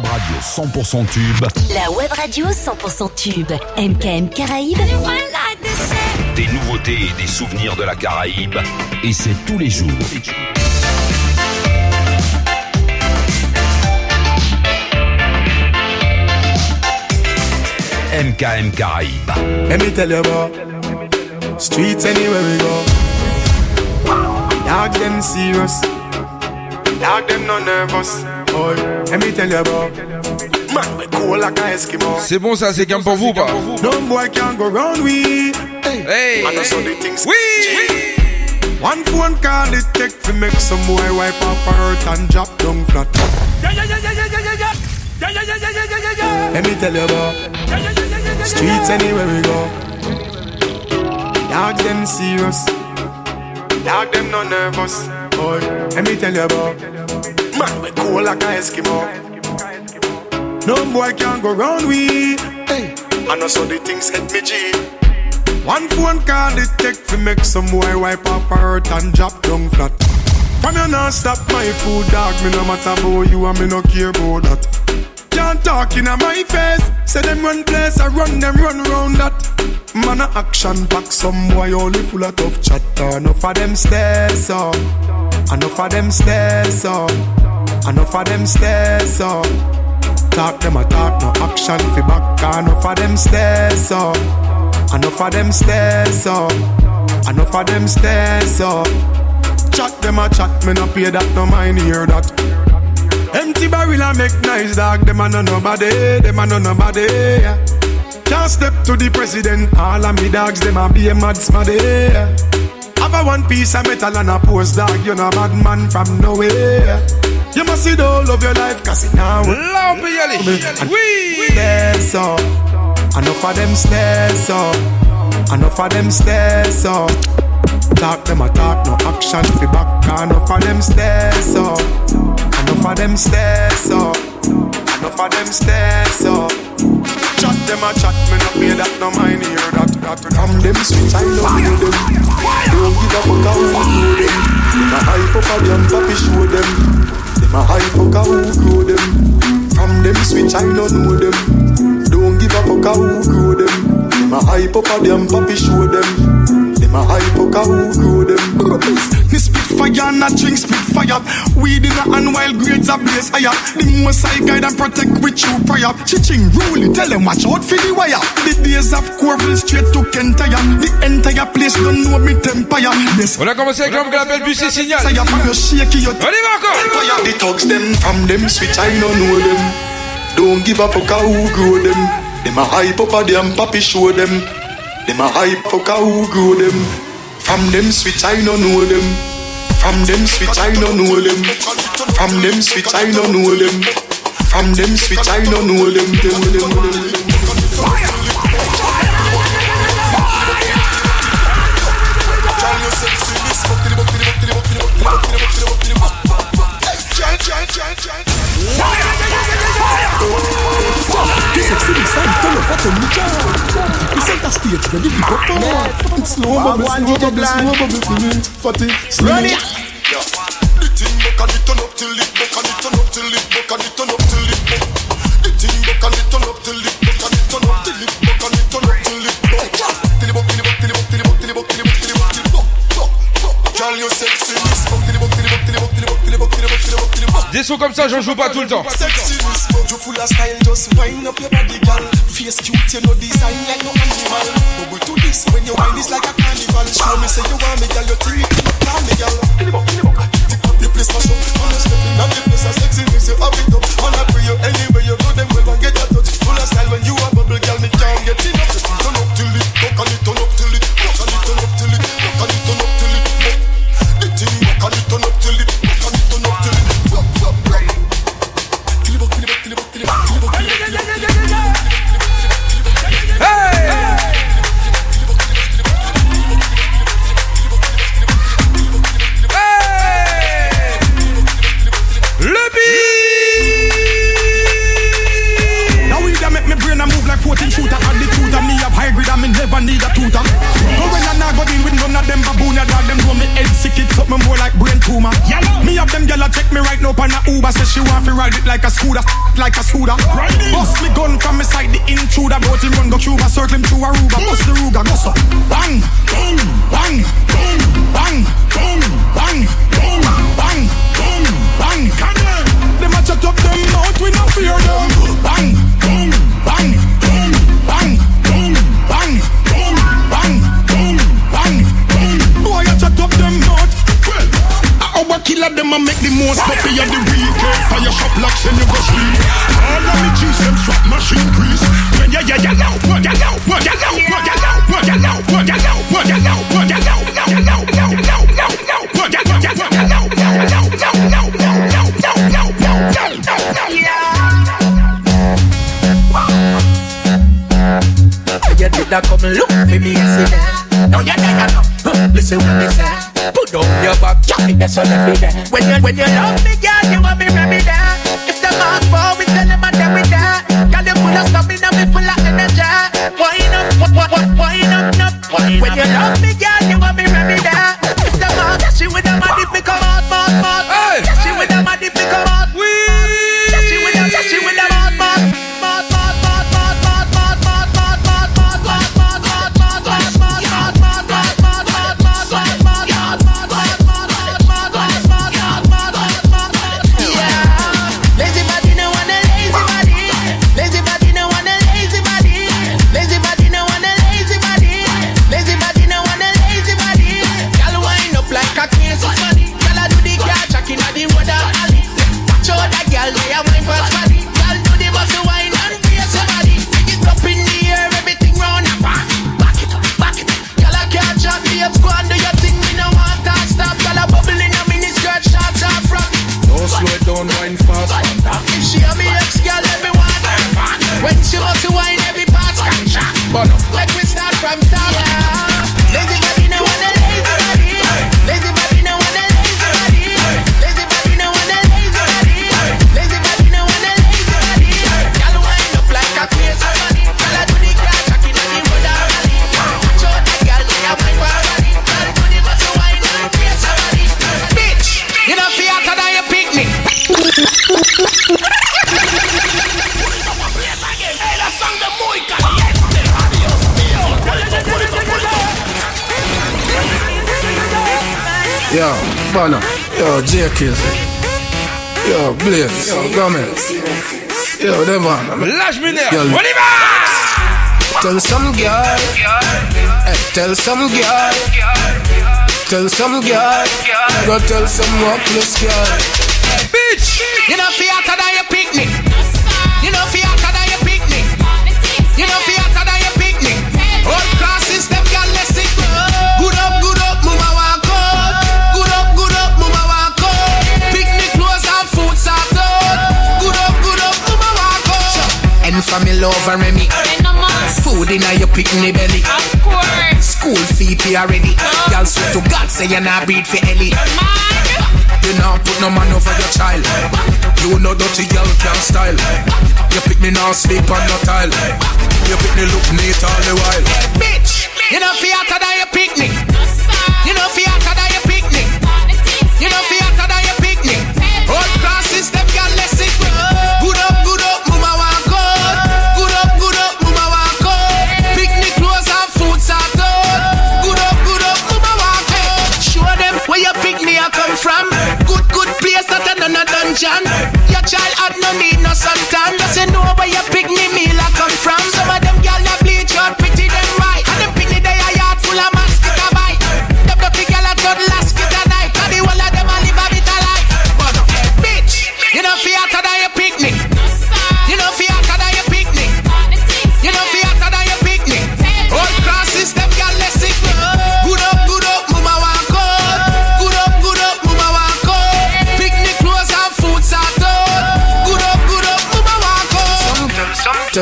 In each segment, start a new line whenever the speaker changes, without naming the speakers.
web radio 100% tube.
La web radio 100% tube. MKM Caraïbes.
Des nouveautés et des souvenirs de la Caraïbe. Et c'est tous les jours. MKM Caraïbes.
Let me tell you about streets anywhere we go. Dog them serious. Dog them no nervous. Let me tell you about. Man, I'm cool like an Eskimo.
C'est bon ça, c'est comme pour vous pas
No boy can go round we. Hey.
hey.
We,
we.
One phone call it take to make some boy wipe off her hurt and drop down flat. Yeah, yeah, yeah, yeah, yeah, yeah, yeah. Yeah, yeah, yeah, yeah, yeah, yeah, yeah. Let me tell you about streets anywhere we go. Dog them serious, dog them no nervous. Boy, let me tell you about. Man, we cool like a Eskimo. No boy can go round we. I know so the things hit me G. One phone call it take to make some boy wipe up hurt and drop down flat. From you non stop my food dog, me no matter about you and me no care about that. Can't talk in my face, say them run place, I run them run round that. Man a action back, some boy only full of tough chatter. Enough of them stairs up, enough of them stairs up. Enough of them stairs so, Talk them a talk, no action fi back. Enough of them stairs up. Enough of them stairs up. Enough of them stairs so, Chat them a chat, me no pay that, no mind hear that. Empty barrel I make nice dog. Them a no nobody, them a no nobody. Yeah. Can't step to the president. All of me dogs, them a be a mad smaddy. Have a one piece of metal and a post dog. You know bad man from nowhere. You must see the whole of your life, cause it now.
Love me, Yelly. We
stairs up. Enough of them stairs up. Enough of them stairs up. Talk them a talk, no action fi back. Enough of them stairs up. Enough of them stairs up. Enough of them stairs up. Chat them a chat, me not pay that, no mind hear that. That damn them switch, I love you them. Don't give a fuck how you do them. I hype up a jump up, show them. My eye fuck a who grow them. From them switch I don't know them. Don't give a fuck a who grow them. Them a hype up a them papi show them. Them a hype up a who grow them. Me spit fire and I drink spit fire. Weed in a hand while grades are blaze higher. The most I guide and protect with you prior. Chiching rule, tell them watch out for the wire. The days of Corville straight to Kentire. The entire place don't know me tempire. Yes.
On a commencé avec l'homme que l'appelle Bussy Signal.
Ça y a pas le
On y va encore.
The thugs them from them switch I know know them. Don't give a fuck how who grow them. Dem a hype up a dem, papi show dem. Dem a hype fuck a who grow them. From dem switch I no know dem. From dem switch I no know dem. From dem switch I no know dem. From dem switch I no know them. Them them them. Fire. Fire! This exciting sound, turn up at the mic. The center stage ready to go forward. It's slow bubble, slow bubble, slow bubble, feeling fatty. Run it. The thing they can it turn up till it, they can it turn up till it, they can it turn up till it. The thing they can it turn up till it, they can it turn up till it, they can it turn up till it. buck Till it, till it, till it, till it, till it, till it, till it, till it. Girl, you sexy. Des sons comme ça, j'en joue pas tout le temps. Never need a tutor. But when I go deal with none of them baboon. Ya dog them know me head sick, it something more like brain tumor. Me have them gyal check me right now on a Uber. Say she want to ride it like a scooter, like a scooter. Bust me gun from me side, the intruder. Bout him run go Cuba, circle him through Aruba. Bust the Ruga, go so. Bang, bang, bang, bang, bang, bang, bang, bang, bang, bang. Them a chat up them mouth, we no fear them. Bang, bang, killer them and make the most puppy of the weekend. Fire shop locks and you go sleep. All of me cheese them strap machine grease. When ya ya ya now, what ya now, what ya now, what ya now, what ya now, what ya now, what ya now, what ya now, now now now now now now what ya now, what ya now, now now now now now now now now now now now now.
You did that come look for me, see that? No, yeah, yeah, yeah, no. Listen what they say down your back, the sun every day When you, when you love me, girl, you want me there. If the mark fall, we tell them I'm there with that. Girl, you full of stamina, me full of energy. Wine up, wine up, wine up, up When you love me,
Yo, Banner. Yo, JK. Yo, Blaze. Yo, Gomez. Yo, Devon.
Lâche mineur.
Yo.
On y va.
Tell some girl. Hey, tell some girl. Tell some girl. Go tell some workless
girl. Family over me. Food in your picnic belly.
Of course.
School fee pay already. Girl swear to God say you're not breed for Ellie. You not put no man over your child. You know dirty girl can style. You pick me now sleep on no tile. You pick me look neat all the while. Bitch, you know fiata than. You no need no suntan. Just you know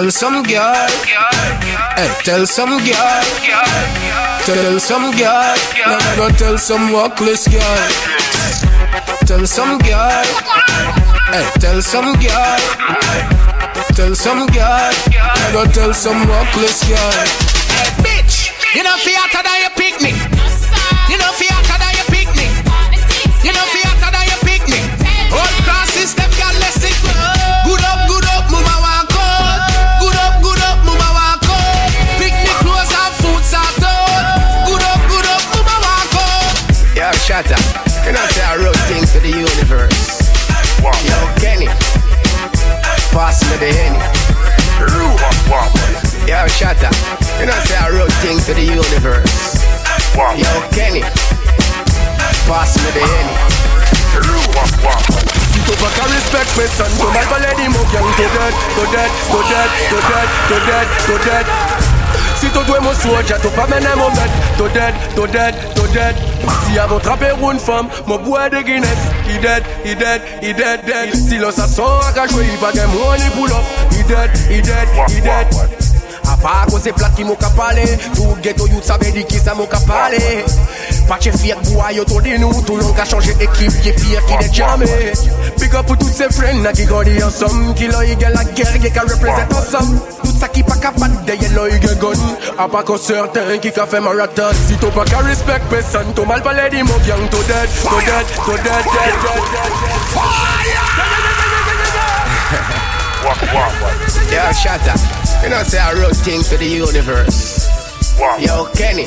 Tell some girl. Hey, tell some girl. Tell some girl. Now go tell some workless girl. Tell some girl. Hey, tell some girl. Tell some girl. Now go tell some workless girl.
Me the henny. Yo, shut up. You know, say I wrote things to the universe. Yo, Kenny. Pass me the henny.
Pas qu'à respect personne, tu mal parler des mots, gang, to dead, to dead, to dead, to dead, to dead, to dead. Si tu dois mon soldier, tu pas mener mon bête, to dead, to dead, to dead. Si avant trapper une femme, mon bois de Guinness, he dead, he dead, he dead, dead. Still sa son ak a if i pa gen money pull up. He dead, he dead, he dead. A pa kon se plat he mou ka pale. Tou ghetto youths a bedi kiss a mo ka pale. Pa che fiet boy yo to di nou Tout l'on ka chanje ekip ki pire ki de jame Big up pou tout se friend na ki godi ansam Ki lo yi gen la guerre ki ka represent ansam Tout sa ki pa ka pat de ye lo yi gen gun A pa kon certain ki ka fe marathon Si to pa ka respect person To mal pale di mou yang to dead To dead, to dead, dead, dead, dead, dead.
Yo, shut up. You know, say I wrote things to the universe. Yo, Kenny.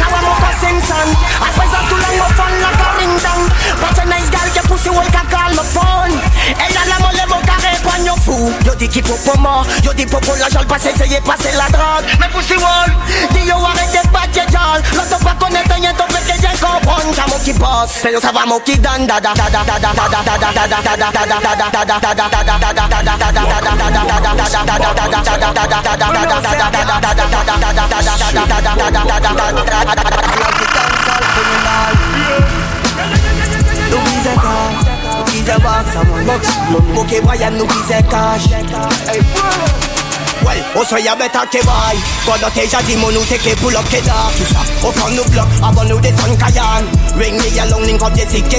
Simpson I was up too long, my phone like a ringtone, But a nice girl, your pussy will can call my phone Elle a la molle, mon carré, poigne au fou Yo dis qu'il pour moi, yo dis pour la jolle Passe essayer passer la drogue, mais pussy wall Dis yo arrêtez pas de jol L'autre va connaître, y'a ton pète, y'a comprendre Qu'à mon qui bosse, fais le savoir mon qui donne Dada, dada, dada, dada, dada, dada, dada, dada, dada, dada, dada, dada, dada, dada, dada, dada, dada, dada, dada, of the dancehall criminal. Louise Cash, Louise walk someone. Okay, why I'm Cash? Well, also you better ke why God not teja di take a pull up ke da Kisa, up on the block, up on the sun kayan Ring me along, link up the sick, ke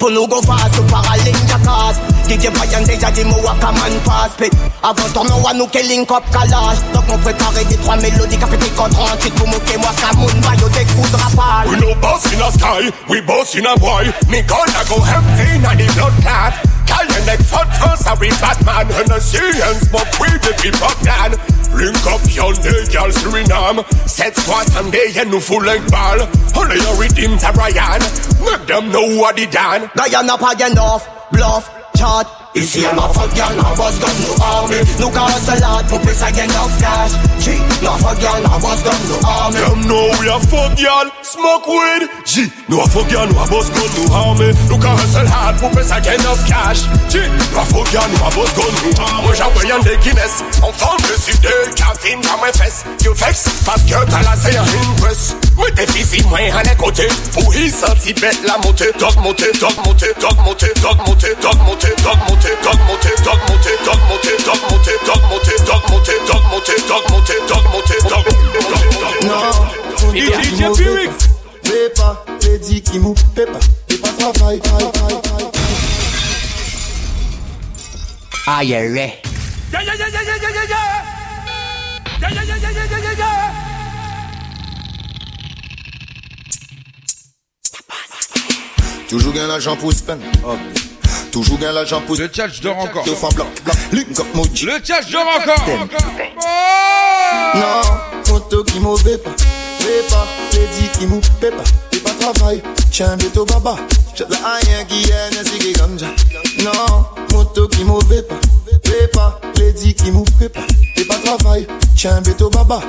Pull Punu go fast, super all in a DJ Brian déjà dit moi waka man pass pit Avant ton nom à nous link up calage Donc on prépare des trois mélodies Qu'a contre ensuite pour moquer moi Kamoun Bayo des coups de rafale
We no boss in the sky, we boss in a boy. Me gonna go empty in the blood clot. Call your neck for first, sorry Batman. And the and smoke with the people plan. Link up your girl Suriname. Set squat and they and no full like ball. Only your redeem to Ryan. Make them know what they done.
Guyana pas enough, bluff, Hot. Ici un enfant girl, n'a boss gun, nous army Nous casse salade pour plus I enough cash G, n'enfant girl, n'a boss gun, nous army
Them know we a fuck y'all, smoke weed. G, no a fuck y'all, no a boss gun, no army. No can hustle hard, pour payer sa gain of cash. G, no a fuck y'all, no a boss gun, no army. Moi j'envoie y'en des Guinness, en forme de sud, cafine dans mes fesses. You vex, parce que t'as la serre impress. Mais tes fils, moi, à les côtés. Pour y sentir bête la montée, dog montée, dog montée, dog montée, dog montée, dog montée, dog montée, dog montée, dog montée, dog montée, dog montée, dog montée, dog montée, dog montée, dog montée, dog montée, dog
Non,
DJ Pyrex
Fais pas, t'es dit qui mou, fais pas, fais pas travail, travail, travail.
Ah, yeah, yeah.
Yeah, yeah, yeah, yeah, yeah, yeah, yeah, yeah. Yeah, yeah, yeah, yeah, yeah, yeah, yeah, yeah.
Toujours gain l'argent pour spend. Toujours gain l'agent pousse.
Le tchatch dort encore.
Blanc, blanc.
Le tchatch dort encore. Oh
non, photo qui mauvais pas. Pepa, lady qui mou pepa. Pepa travail, tiens bientôt baba. J'ai la haine qui est ainsi qui ganja. Non, moto qui mauvais pas. Pepa, lady qui mou pepa. Pepa travail, tiens bientôt baba.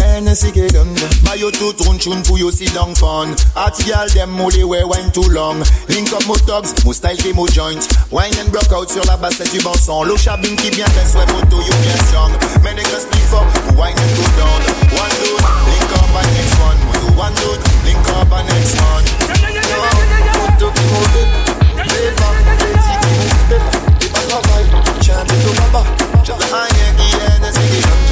Hennessy ke ganja Buy you two tune tune for you sit down fun Hot girl them only wear wine too long Link up mo tugs, mo style ke mo joint Wine and broke out sur la basse c'est du bon son L'eau chabine qui bien fait soit moto you bien strong they just speak for wine and go down One dude, link up and next one one dude, link up and next one Moto qui mauvais Pépa, petit qui mou pépa Pépa travail, tiens bientôt baba J'ai la haine qui est Hennessy ke ganja Non,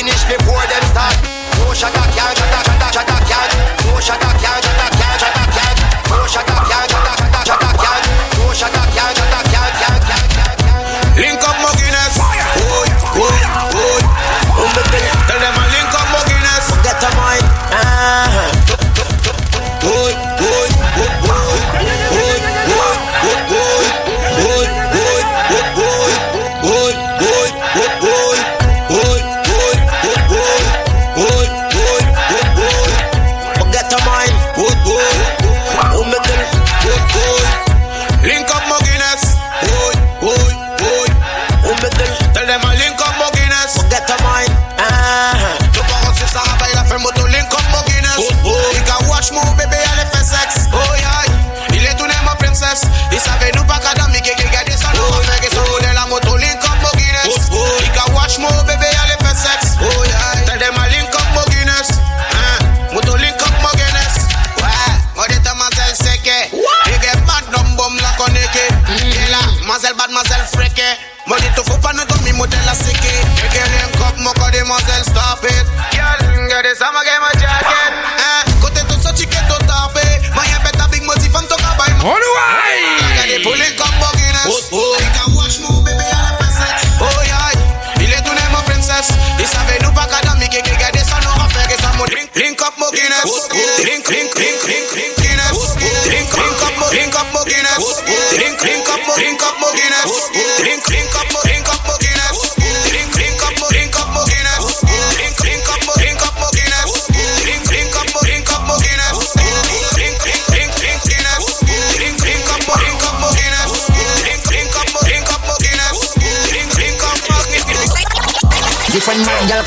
finish before them start. No shut up, can't
shut up, shut up, shut up, can't. No shut up.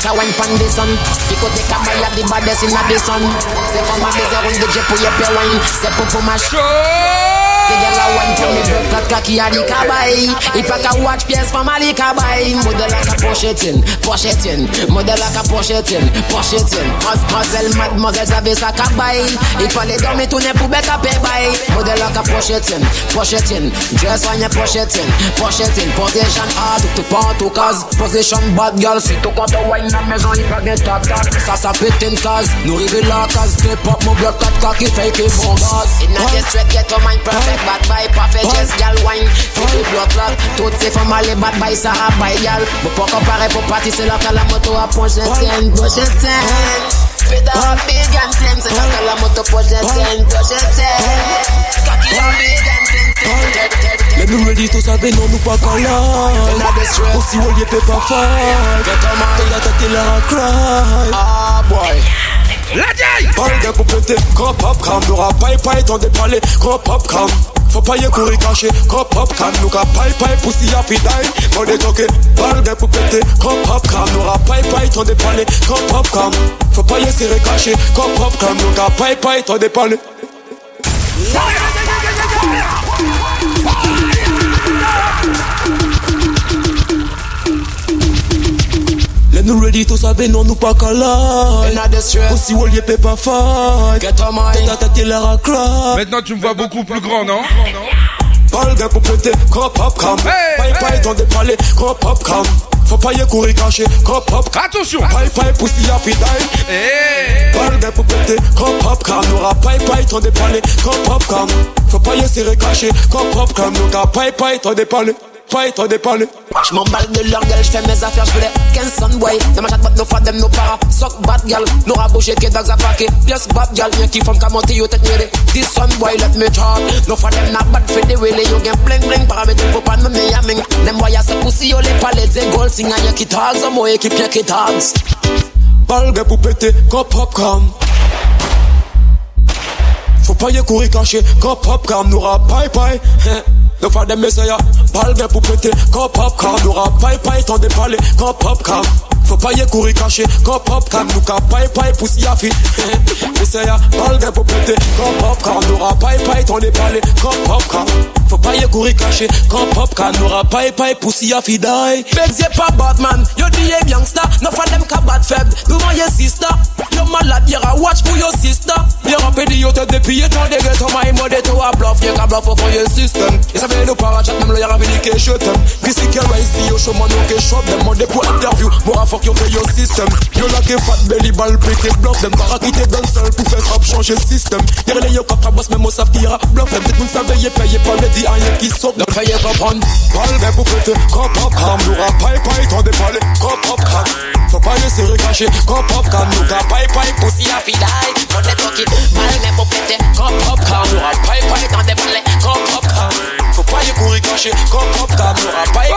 a
wine from the sun. You could take a mile of the baddest in the sun. Say for my maison, on the jet pour y wine. C'est pour pour ma show the girl I want to me broke that cocky a the buy. If I can watch PS for my lick kabay Mother like a push it in, push it in Mother like a push it in, push it in Muzzle mad, muzzle service a kabay If I lay down me to ne pou beka pe bay Mother like a push it in, push it in Dress on your push it in, push it in Position hard, to tout pan, tout cause. Position bad girl, sit to cut compte wine na maison If I get top top, ça ça pète cause. Nous rive la cause, step up, mon bloc 4 cocky fake et bon gaz Inna the straight ghetto mind perfect bad by parfait Just gal wine. Faut le bloc rock Toutes ces femmes allez bad by ça a by gal Mais pas comparer pour partir c'est là que la moto a point je tienne Dois je tienne Pédale big and slim C'est là que la moto poche je tienne Dois je tienne Kaki la big and slim
Let me ready to say non nous pas calme Aussi on y peut pas faire Quand t'as la tête il a cry.
Ah boy.
Ladjay
Parle d'un couple pété, pop cam, N'aura pas et pas étendu parler, grand popcorn faut pas y courir caché, crop pop cam, nous ka paille paille poussi à fidai, on est eh, parle pour péter, crop hop can, nous ra paille paille ton dépalé, crop hop can, faut pas y serrer caché, crop pop cam, nous ka paille paille ton dépalé. Nous ready, tout ça, non, nous pas calage
In a the stress,
Aussi, on y était pas fight
get on mind.
Ta tête, il a cry
Maintenant, tu me vois beaucoup plus grand, non?
Parle d'un pour péter, grand pop
Hey,
Paille paille dans des palais, grand pop cam Faut pas y courir caché, grand pop cam
Attention!
Paille paille, pussy a fi pour péter, grand pop dans des palais, grand pop cam Faut pas y serrer caché, grand pop ka paille dans des palais
J'm'emballe de leur gueule, j'fais mes affaires, j'voulais 15 son boy. Dans ma chatte, nos fadem, nos para Sock bad gal, nous rabouché que dogs a paqué Yes bad gal, bien qui font qu'à monter yo tête mêlée. This son boy, let me talk. No fadem na bad fait de wele Yo gen bling bling, paramètre pour pas me yamming Them boy a se pussy, yo les palettes They gold, sing a yaki tags A moi équipe yaki tags
Parle d'un pour péter, grand pop cam Faut pas y courir caché, grand pop cam N'aura paille Donc faire des messages, palme pour péter, quand pop car, n'aura pas et pas le temps de parler, quand pop car. Faut pas y courir caché Cop hop Car nous cap paille paille poussi à fi Pousse ya Balle de pour péter. Cop hop Car nous aura paille paille Ton épalé Cop hop car Faut pas y courir caché Cop hop Car nous aura paille paille poussi à fi die Begs pas Batman. Yo di ye youngster No for them ka bad feb my your sister. Yo malade Y'a watch for your sister. Y'a rappelé yo te dépier Ton dégueu Ton my mode To a bluff. Y'a ka bluff for your system Et ça fait nous parachat Même le y'a ravini que je t'aime. Chrissy que ici Yo show man yo que shop Them on pour interview More fuck yo que your system. Yo la que fat belly ball pété bluff. Them para quitter dans seul Pour faire rap changer system. Y'a les yo kap boss Même au savent qui y'a bluff. Them tout savait Y'a payé pas le dit Rien qui saute Donc fayez comprendre Balle ben pour péter Cop hop cam Nous rap paille paille T'en dépalé Cop hop cam Faut pas laisser recacher Cop hop cam Nous rap paille paille Pussy a fidai On est tranquille Balle ben pour péter Cop hop cam Nous rap paille paille T'en dépalé Cop hop cam Faut pas y courir caché Cop hop cam Nous rap paille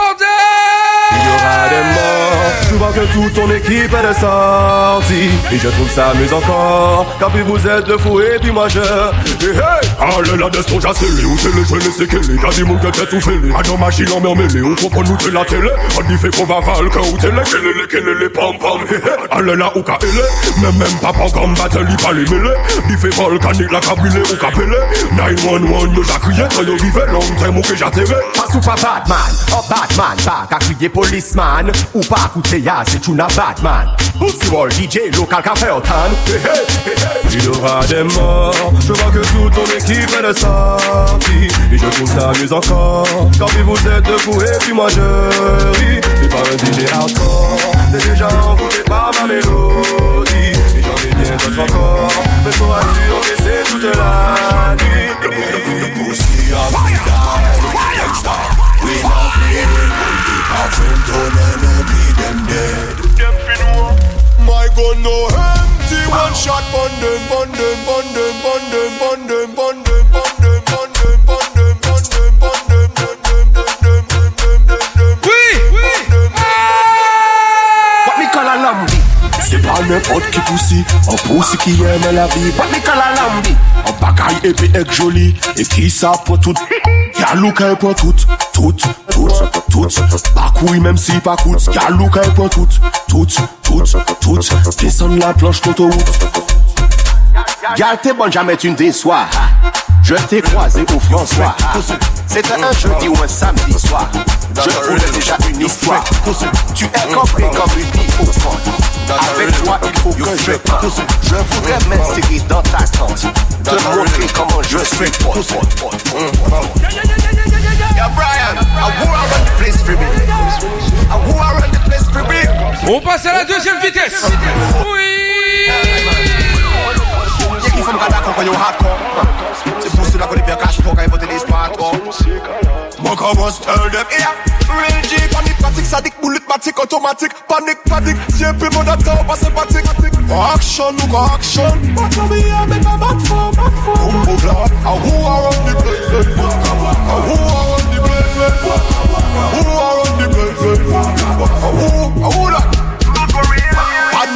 Il y aura des morts, je vois que toute ton équipe est de sortie Et je trouve ça amusant encore, car puis vous êtes de fous et puis moi je... Hey, hey.
Ah là là, des songes à scellés, où c'est les jeunes et c'est qu'elle est Y'a des monde qui tête tout fêlé, à nos machines en mêlée On comprend nous de la télé, on y fait qu'on va val Quand où t'es là, qu'elle est, qu'elle est, les pam pam ah là où qu'a elle Même même pas comme battle, il pas les mêlés. Il fait volcanique, la cabulé, ou qu'a pelé 911, nous a crié, quand y'a vivait long time, ou que j'atterré
Pas ou pas Batman, oh Batman, pas qu'à crier policeman. Ou pas écouter ya, c'est une Batman. Pussy Wall, DJ, local café au tan.
Il aura des morts, je vois que toute ton équipe est de sortie. Et je trouve ça amusant encore, quand vous êtes de fous et puis moi je ris. C'est pas epi ek joli E ki sa pou tout. Gyalou ka e pou tout Tout, tout, tout. Bakouy menm si pa kout Gyalou ka e pou tout Tout, tout, tout. Desan la planche koto wout
Gal t'es bonne, jamais tu ne déçois. Je t'ai croisé au François. C'était un jeudi ou un samedi soir. Je voulais déjà une histoire. Tu es compris comme une vie au fond. Avec toi il faut que je parle Je voudrais m'insérer dans ta tente. Te montrer comment je suis
On passe à la deuxième vitesse. Oui.
Ni fòm gada kon kon yo hardcore Se boost la kon di be cash talk Ay vote di spark up
Mok a must tell them
Real G panik patik Sadik bulit matik Automatik panik patik Siempre moun dat tau pa
Action nou ka action.
Bat la mi a men a bat fò bat fò
Koum pou glad A who uh, a run the place A uh, who a run the place A uh, who
a run the place A who a run the place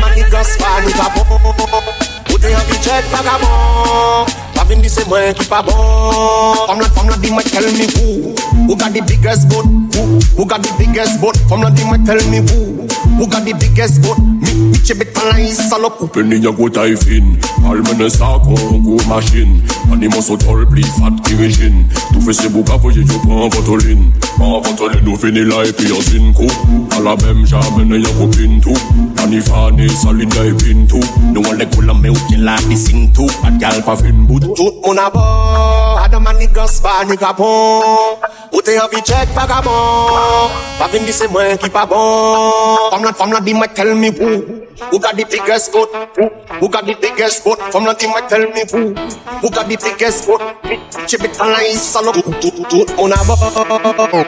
man my niggas pas nous pas bon Côté en budget vagabond. Pas venir c'est moi qui pas bon From la from la dis moi tell me who. Who got the biggest boat Who? Who got the biggest boat From la dis moi tell me who. Who got the biggest boat Me me che bet la is salop
Coupe ni ya go tie fin Almene sa kon go machine. Animaux sont tol pli fat qui régine Tout fait c'est beau pas faut j'ai du pain votoline Par votre les dauphines là et puis À la
même et Nous on les mais aucun la tout
Pas de gal pas fin bout
Tout mon abord Adam and niggas pas nigga bon Ou t'es envie check vagabond. Pas fin c'est moi qui pas bon. Femme la femme la dit moi tell me who. Who got the biggest foot Who got the biggest foot From la dit moi tell me who. Who got the biggest foot Chibit en la salope. Tout
mon abord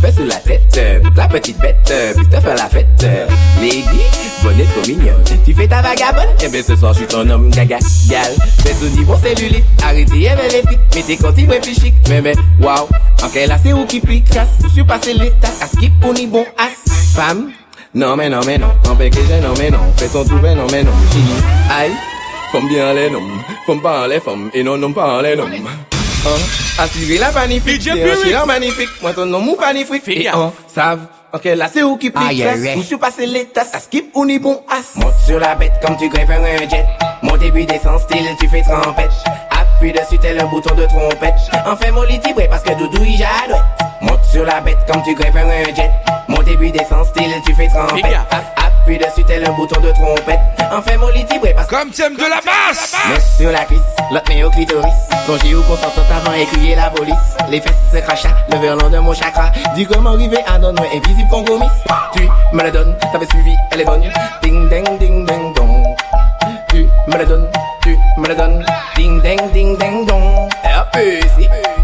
tape sur la tête, euh, la petite bête, euh, puis te la fête. Euh, lady, bonne et trop mignonne. Tu fais ta vagabonde, et eh bien ce soir je suis ton homme gaga, gal. Fais sous bon cellulite, arrêtez, elle les frites, mais t'es conti, ouais, plus. Mais, mais, waouh, en quelle c'est où qui pique, casse, je suis passé l'état, à skip, on y bon as. Femme, non mais non mais non, en que j'ai non mais non, fais ton tout non mais non, aïe. Femme bien les noms, femme pas les femmes, et non non pas les noms. Hein? Assurez la magnifique, c'est la magnifique, moi ton nom ou magnifique, et on savent. Ok, là c'est où qui pique ah, Où je passer les tasses, à skip ou ni bon as? Monte sur la bête comme tu grimpes un jet. Mon début descend style, tu fais trempette. Appuie dessus tel un bouton de trompette. Enfin mon lit parce que Doudou il jadouette. Monte sur la bête comme tu grimpes un jet. Mon début descend style, tu fais trempette. Dessus tel un bouton de trompette Enfin mon lit parce
que Comme t'aimes de la basse
Mets sur la cuisse, l'autre met au clitoris Songez où consentant avant et crier la police Les fesses se crachat, le verlan de mon chakra Dis comment arriver à donner invisible tu me la donnes, t'avais suivi, elle est bonne. Ding ding ding ding dong. Tu me la donnes, tu me la donnes. Ding ding ding ding dong. Et hop,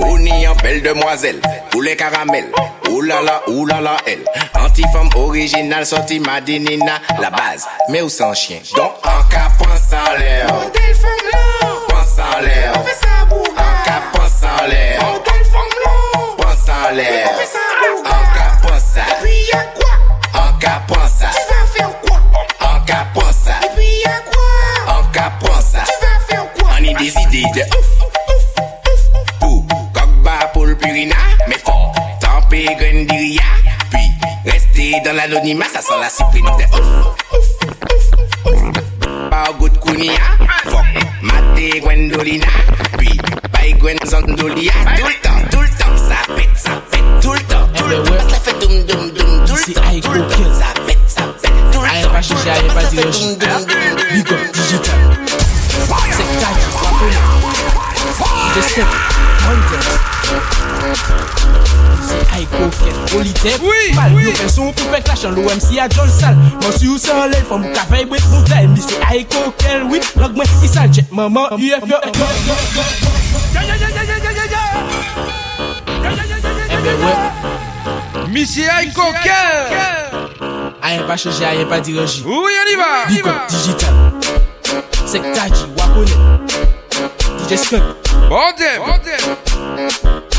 On y en belle demoiselle, poulet caramel, oulala, oulala, elle. Anti-femme originale, sortie Madinina, la base, mais où sans chien? Donc, en cas, pense en l'air. Pense en l'air. En cas, pense en l'air en l'air. En caposa. Et puis y'a quoi? En caposa. Tu vas faire quoi? En caposa. Et puis y'a quoi? En caposa. Tu vas faire quoi? On a des idées de ouf, purina, mais fort. Tempé grendiria. Puis rester dans l'anonymat, ça sent la cyprine de ouf. Pas au goût de Kounia. Fuck, maté Gwendolina. Puis, bye Gwen Zandolia. Tout le temps, tout le temps, ça fait, ça fait tout le temps, tout le temps. Ça fait doum doum doum tout le temps, tout le temps. Ça ça fait tout le temps. Ça fait doum doum doum. Digital. C'est C'est Aiko Ken Olitep
Oui,
Mal yo pen son pou pek la chan lo MC a John Sal Mwen si ou se an lèl fòm ou ka fey bwet moun tay Mi se Aiko Log mwen isal jet maman UF yo ben ouais.
Missy Aiko
Aïe pas changer, aïe pas diriger.
Oui, on y va.
Big up digital. Sectaji, Wakone. DJ Skunk.
Bom, Demi!
Bom,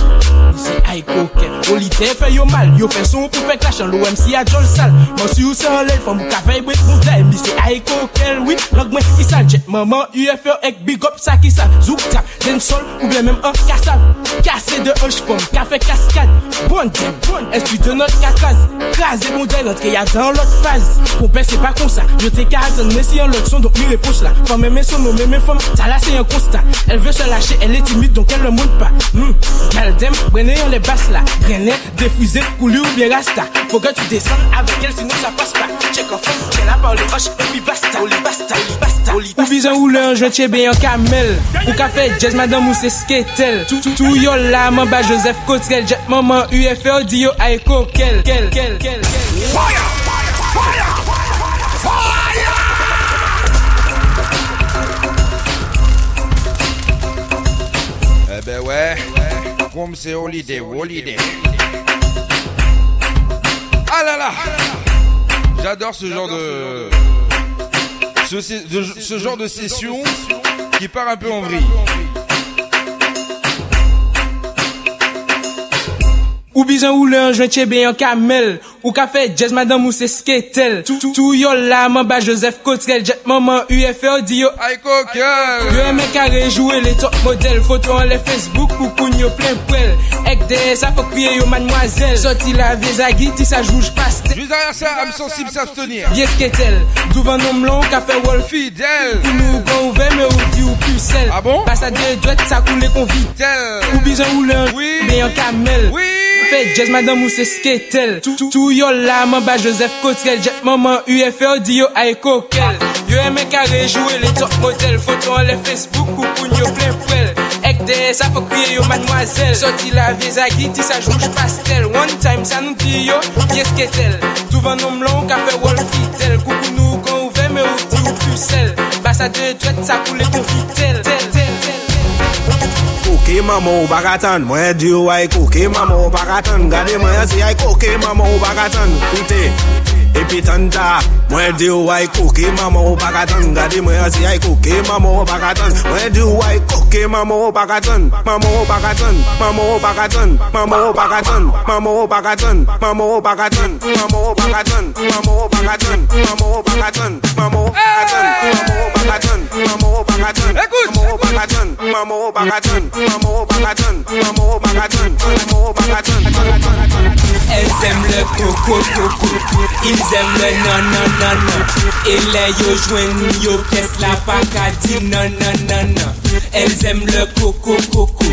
C'est Aiko Ken Olite fait yo mal Yo fait son pour faire clash en l'OMC à John Sal Moi si ou l'air Femme ou ka fay bwet moun day Mi c'est Aiko Ken Oui Log mwen isa jet Maman UFO ek big up sa ki sa Zouk tap Den sol ou bien même un kassab Cassé de hush femme Ka fait cascade Bon dem Bon Est-ce de notre kakaz Krasé mon day L'autre y a dans l'autre phase. Pompé c'est pas comme ça. Je t'ai qu'à attendre Mais si en l'autre son Donc mi repousse là. Femme même son nom Même femme Ça là c'est un constat. Elle veut se lâcher Elle est timide Donc elle le montre pas. Hmm. Galdem Drainé, on les basse là. Drainé, défusé, coulé ou bien rasta. Faut que tu descendes avec elle, sinon ça passe pas. Check off, tiens la parole, hoche, et puis basta. Oli basta, oli basta, oli basta. Ou bizan ou l'un, je tiens bien en camel. Ou café, jazz, madame, ou c'est skatel. Tout, tout, tout, yo là, man, bah, Joseph Cotrel. Jet, maman, UFO, dio, yo, aïe, coquel. Quel, quel, quel, quel. Fire!
C'est holiday, holiday. Ah là là J'adore ce genre de... Ce, ce genre de session qui part un peu en vrille.
Ou bizan ou le anjwen chebe yon kamel Ou ka fe jazz madame ou se sketel. Tou yo la man ba Joseph Cotrel Jet maman UFO di yo.
Aiko girl
Yo eme kare rejouwe le top model Foto an le Facebook pou koun yo plen prel Ek de sa fok kriye yo mademoiselle. Soti la viezagi ti sa jouj pastel.
Jus derrière ça, âme sensible s'abstenir
Ye sketel Douvan nom lan ka fe wolf
Fidel.
Pou nou gwa ouve me ou di ou pucel
Ah bon?
Basa de dwet sa koule kon vitel Ou bizan ou len
Oui.
Me yon kamel.
Oui.
fè jazz, madame ou se sketel. Tou yo la, man ba Joseph Cotrel Jet maman UFO di yo ay kokel. Yo eme kare, rejouye le top model. Foto an le Facebook ou koun yo plen prel Ek
de sa fò kriye yo mademoiselle. Soti la vie zagi, ti sa jouj pastel. One time sa nou di yo, ye sketel. Touvan nom lon, ka fè wol fitel. Koukou nou kon ouve, me ou di ou pusel Basa de dwet, sa koule kon fitel. Tel, tel.
Koke mama ou bagatan, mwen diyo ay koke mama ou bagatan Gade mwen si ay koke mama ou bagatan Koute. epi tanda Mwen di ou ay koke, mama ou pakatan Gade mwen asi ay koke, mama ou pakatan Mwen di ou ay koke, mama ou pakatan Mama ou pakatan, mama ou pakatan Mama ou pakatan, mama ou pakatan Mama ou pakatan, mama ou pakatan Mama ou pakatan, mama ou pakatan Mama ou pakatan, mama ou pakatan Mama
ou pakatan, mama ou pakatan
Mama ou pakatan, mama ou pakatan Mama ou pakatan, mama ou pakatan
Elles aiment le coco coco. Ils aiment le non non non non. Et les yo joignent yo pièce la dire non non non non. Elles aiment le coco coco.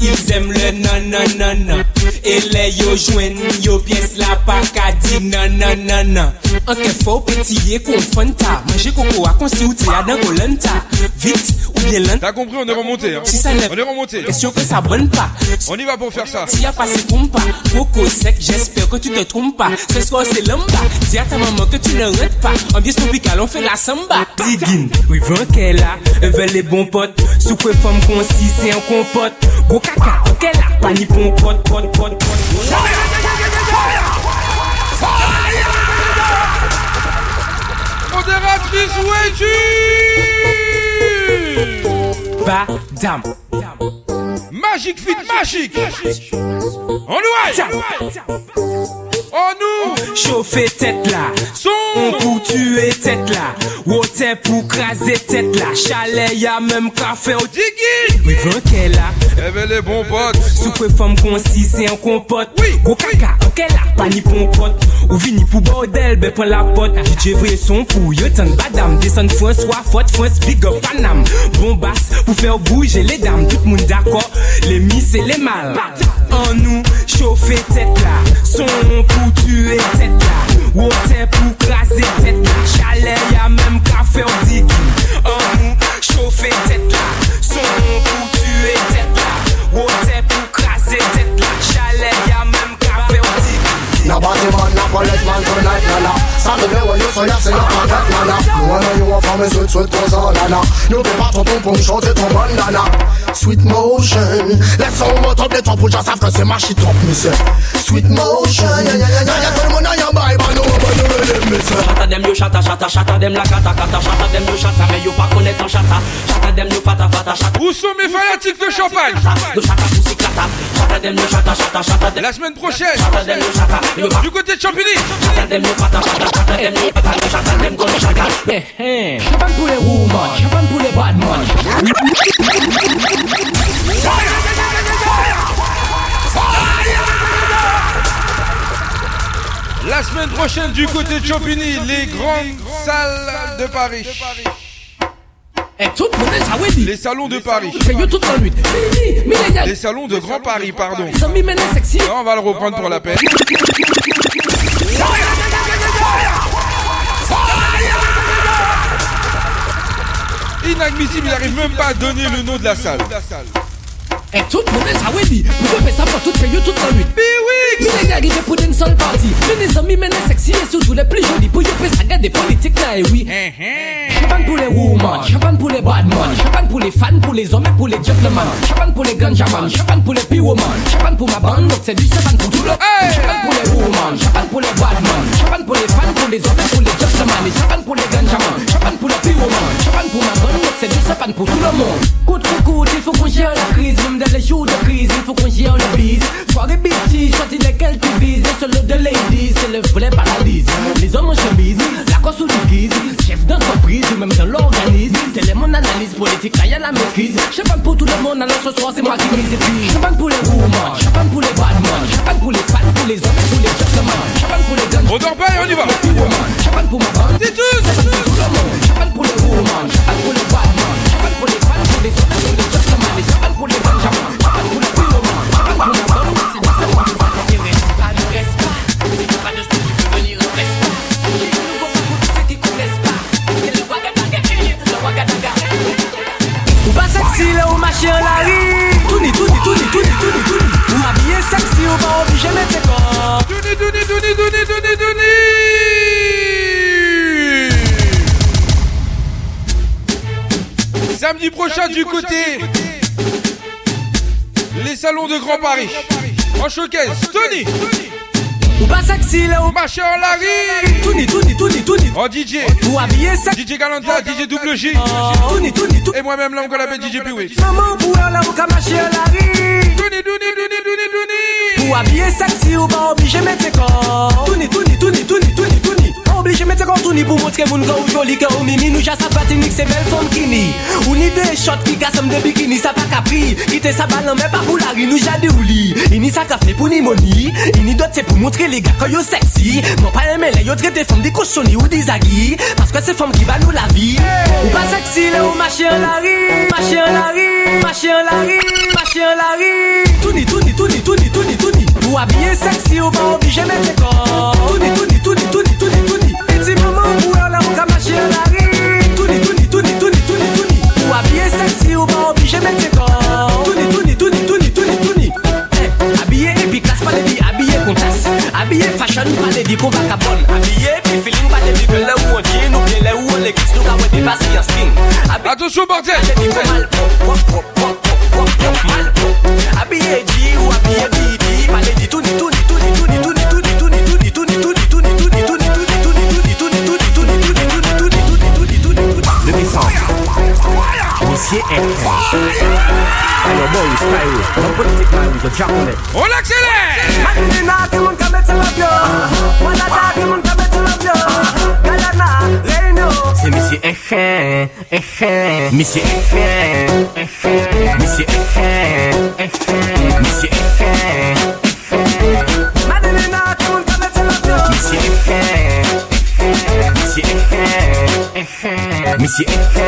Ils aiment le non non non non. Et les yo joignent yo pièce la dire non non non non. Un que faut pétiller qu'on fanta Manger coco à qu'on ou t'es à d'un colanta Vite ou bien
T'as compris, on est remonté. Hein.
Si ça
on est remonté.
Question que ça bonne pas.
On y va pour faire ça.
Si y a passé compas, coco sec, j'espère que tu te trompes pas. Ce soir c'est lamba. Dis à ta maman que tu ne rentres pas. Ambiance tropicale, on fait la samba. Digin, oui, qu'elle a, avec les bons potes. Sous quoi femme concis, c'est un compote. Gros caca, qu'elle a, pas ni bon pote, pote, pote, pote.
Modératrice, es-tu
Badam.
Magique fit magique On Oh nou
Chofè tèt la
Son
pou tue tèt la Wote pou krasè tèt la Chale ya mèm kafe ou
digi
Rivan ke la Eve
eh le bon
eh pot Soukwe fòm konsi se an kompot Gwo kaka anke la Pa ni pon pot Ou vini pou bordel be pon la pot ah. DJ vre son pou yo tan badam. Desan François Fort France big up Panam Bon bas pou fè ou bouje le dam Tout moun d'akor Le mi se le mal An nou Chauffé tête là, son pou tue tête là. Wote pou krasé tête là, chalè ya mèm ka fè ou digi ah, um, Chauffé tête là, son pou tue tête là. Wote pou krasé tête là, chalè ya mèm ka fè ou digi
Na bati man, na polis man, tonight nana Sa nou be wè yon soya, se yon patat nana Nou anè yon fame, sweet sweet koza nana Nou be paton ton pou mchote ton bandana Sweet motion. Laisse on monte up les trois pour savent que c'est ma shit top monsieur Sweet motion Yeah yeah yeah yeah Tout le monde a y'a bail Bah nous bah nous les monsieur
Chata dem yo chata chata chata dem la kata kata chata dem yo chata mais yo pas connaître en chata. Chata dem yo fata fata chata.
Où sont mes fanatiques de champagne?
Yo chata poussi kata chata dem yo chata chata chata dem
La semaine prochaine.
Chata dem yo chata yo
Du côté de Champigny.
Chata dem yo fata chata chata dem yo fata chata dem go chata. Eh eh. Champagne pour les woman champagne pour les bad man
La semaine prochaine du côté de Champigny Les grandes salles de Paris. Les salons de Paris. Les salons de Grand Paris, pardon. Non, on va le reprendre pour la peine Inadmissible, il n'arrive même pas à donner le nom de la salle
et tout le monde sa wedi Pou kwe pe sa pou tout peyo tout
an wit
Biwik Mi nega rive pou den sol parti Me ne zami me ne seksi e soutou le pli joli Pou yo pe sa gade politik na e wi Chaban pou le woman Chaban pou le badman Chaban pou le fan Pou le zome pou le gentleman Chaban pou le ganjaman Chaban pou le piwoman Chaban pou ma ban Mok se du chaban pou tout le monde. Chaban pou le woman Chaban pou le badman Chaban pou le fan Pou le zome pou le gentleman Chaban pour les ganjaman Chaban pour les le piwoman Chaban pour ma ban Mok se du chaban pour tout le monde Kout kout il faut qu'on gère la crise même dans les jours de crise Il faut qu'on gère le bise Soirée bitchy Choisis lesquels tu vises Et sur le de ladies C'est le vrai paradis Les hommes en chemise La course ou déguise Chef d'entreprise Ou même de l'organisme C'est les mon analyse politique Là y'a la maîtrise Champagne pour tout le monde Alors ce soir c'est moi qui mise Et Champagne pour les women Champagne pour les bad men Champagne pour les fans Pour les hommes Pour les gentlemen Champagne pour les guns
On dort pas et on y va
Champagne pour ma bande
C'est
tout le monde Champagne pour les women Champagne pour les bad men Champagne pour les fans Pour les hommes Pour les Pas sexy là ou marcher en la rue Touni, touni, touni, touni, touni, touni Ou habillé sexy ou pas obligé mettre ses corps
Touni, touni, touni, touni, touni, touni Samedi prochain du côté Les salons de Grand Paris En showcase, Tony
ou pas sexy là
ou marcher en la rue
Touni touni touni touni
Oh DJ
Ou habillé ça
DJ Galanta DJ Double J
Touni touni touni
Et moi-même là on la DJ Piwi
Maman pour là ou qu'à marcher la rue
Touni touni touni touni touni
Ou habillé sexy ou pas obligé mettre corps Touni touni touni touni touni oblige mette kontouni pou montre moun ka ou joli ka ou mimi. Nou jasa patinik se bel fom kini Ou ni de shot ki gasem de bikini sa pa kapri Kite sa balan men pa pou lari nou jade ou li Ini sa kafne pou ni moni Ini dot se pou montre le ga ko yo seksi Non pa eme le yo trete fom di koshoni ou di zagi Paske se fom ki ba nou la vi Ou pa seksi le ou mache an la ri Mache an la ri, mache an la ri, mache an la ri Touni, touni, touni, touni, touni, touni Ou abye seksi ou va oblige mette kon Touni, touni, touni, touni
Come Missy FM, FM, Missy
FM, FM, Missy FM. Missy FM, Missy FM.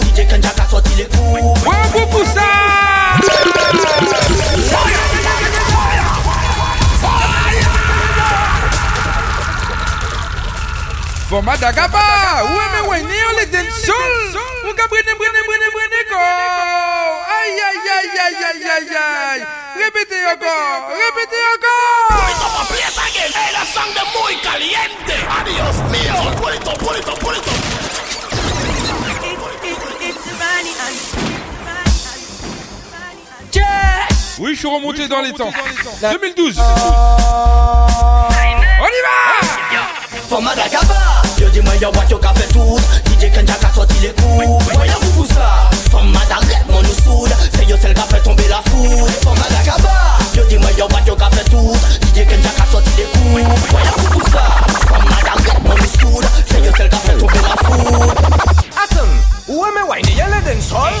DJ Kenja a sorti les coups
Ouais pour ça Format d'Agaba Ouais mais ouais ni on les dancehall On ka brene brene brene brene ko Aïe aïe aïe aïe aïe aïe aïe Répétez encore Répétez encore
Hey, la sangre muy caliente. Adiós mío. Pulito, pulito, pulito.
Oui je suis remonté dans les temps 2012 On y va
Format d'Agaba. Yo dis moi yo what yo fait tout. DJ Kenja a sorti les coups. Voyons vous pour ça? Format d'arrête mon nous soude. C'est yo celle qui a fait tomber la foule. Format d'Agaba. Yo dis moi yo what yo fait tout. DJ Kenja a sorti les coups. Voyons vous pour ça? Format d'arrête mon nous soude. C'est yo celle qui a fait tomber la
Où me wine y'a le dancehall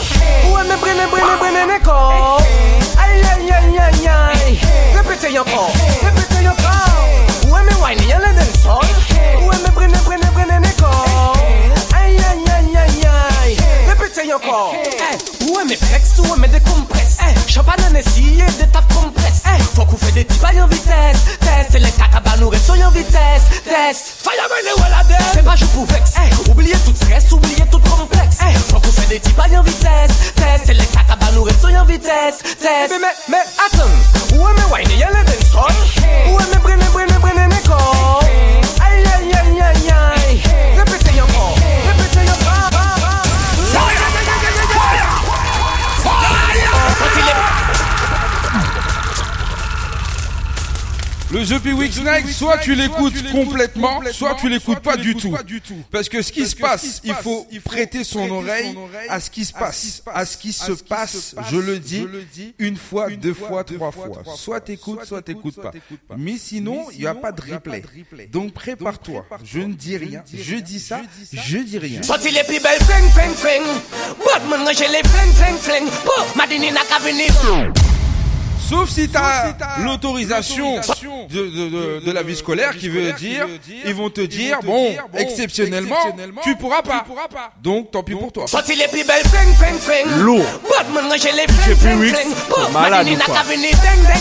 Où me brûler brûler brûler les corps Aïe aïe aïe aïe aïe Répétez encore, répétez encore Où me wine y'a le dancehall Où me brûler brûler brûler les corps fey ankor Ou e me ou Champagne anesi, e de tap kompres eh, Fok ou fe de tipa yon vites Tes, e le kakaba nou repso yon vites Tes, faya mene ou la dem Se pa jou pou veks, eh, oubliye tout stres Oubliye tout kompleks Fok ou fe de tipa le kakaba nou repso yon vites Tes, me me, me atem Ou wine le
Le The Week soit tu l'écoutes complètement, soit tu l'écoutes pas du tout. Parce que ce qui se passe, il faut prêter son oreille à ce qui se passe, à ce qui se passe, je le dis, une fois, deux fois, trois fois. Soit t'écoutes, soit t'écoutes pas. Mais sinon, il n'y a pas de replay. Donc prépare-toi. Je ne dis rien. Je dis ça, je dis rien.
Sorti les plus belles fling, fling, fling Batman, j'ai les fling, fling, fling Oh, Madini n'a qu'à venir
Sauf si tu as l'autorisation de, de, de, de la vie scolaire qui veut dire, ils vont te dire, bon, exceptionnellement, tu pourras pas. Donc, tant pis pour toi.
Sorti les plus belles
Lourd.
Batman, j'ai les. Oh,
Malade ou quoi
Ding, ding,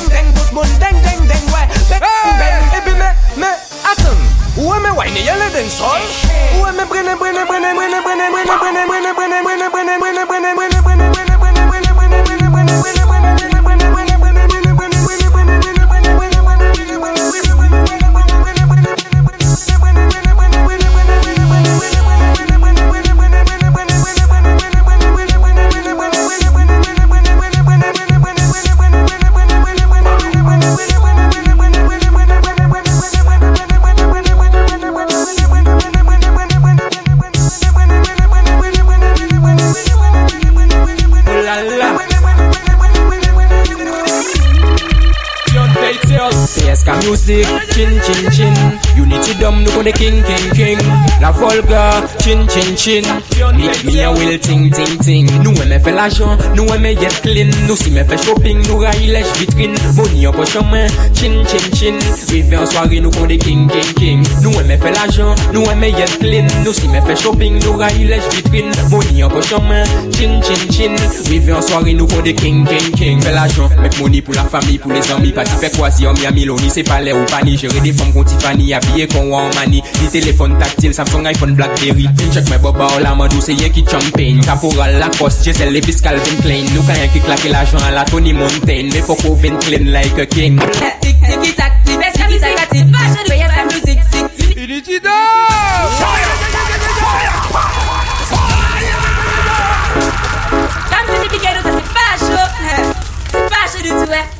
ding ding, ding, ding Ouais, Et puis, mais, mais, attends Où est mes wine, dancehall Où est mes
music, chin chin chin. Unity dom nou kon de king king king. La volga, chin chin chin. Meet me a will ting ting ting. Nou eme fe l'ajan, nou eme yet clean. Nou si me fe shopping, nou ray lèch vitrin. Moni an pochon men, chin chin chin. Rive an soare nou kon de king king king. Nou eme fe l'ajan, nou eme yet clean. Nou si me fe shopping, nou ray lèch vitrin. Moni an pochon men, chin chin chin. Rive an soare nou kon de king king king. Fe l'ajan, mek moni pou la fami, pou les ami. Pati fe kwazi an mi amiloni, se pa le ou pani Jere de fom kon Tiffany Abye kon wan mani Di telefon taktil Samsung, iPhone, Blackberry Chek me boba ou la mandou Se yen ki champagne Kaporal la kos Jesel Levis Calvin Klein Nou kanyen ki klake la jan la Tony Montaigne Me foko ven clean like a king
Tik tiki tak ti Bes ki tak
ti Vache de yes la musique sik Initida Fire Fire Fire Fire Kam se ti pike nou se se pa chou Se pa chou du tout
eh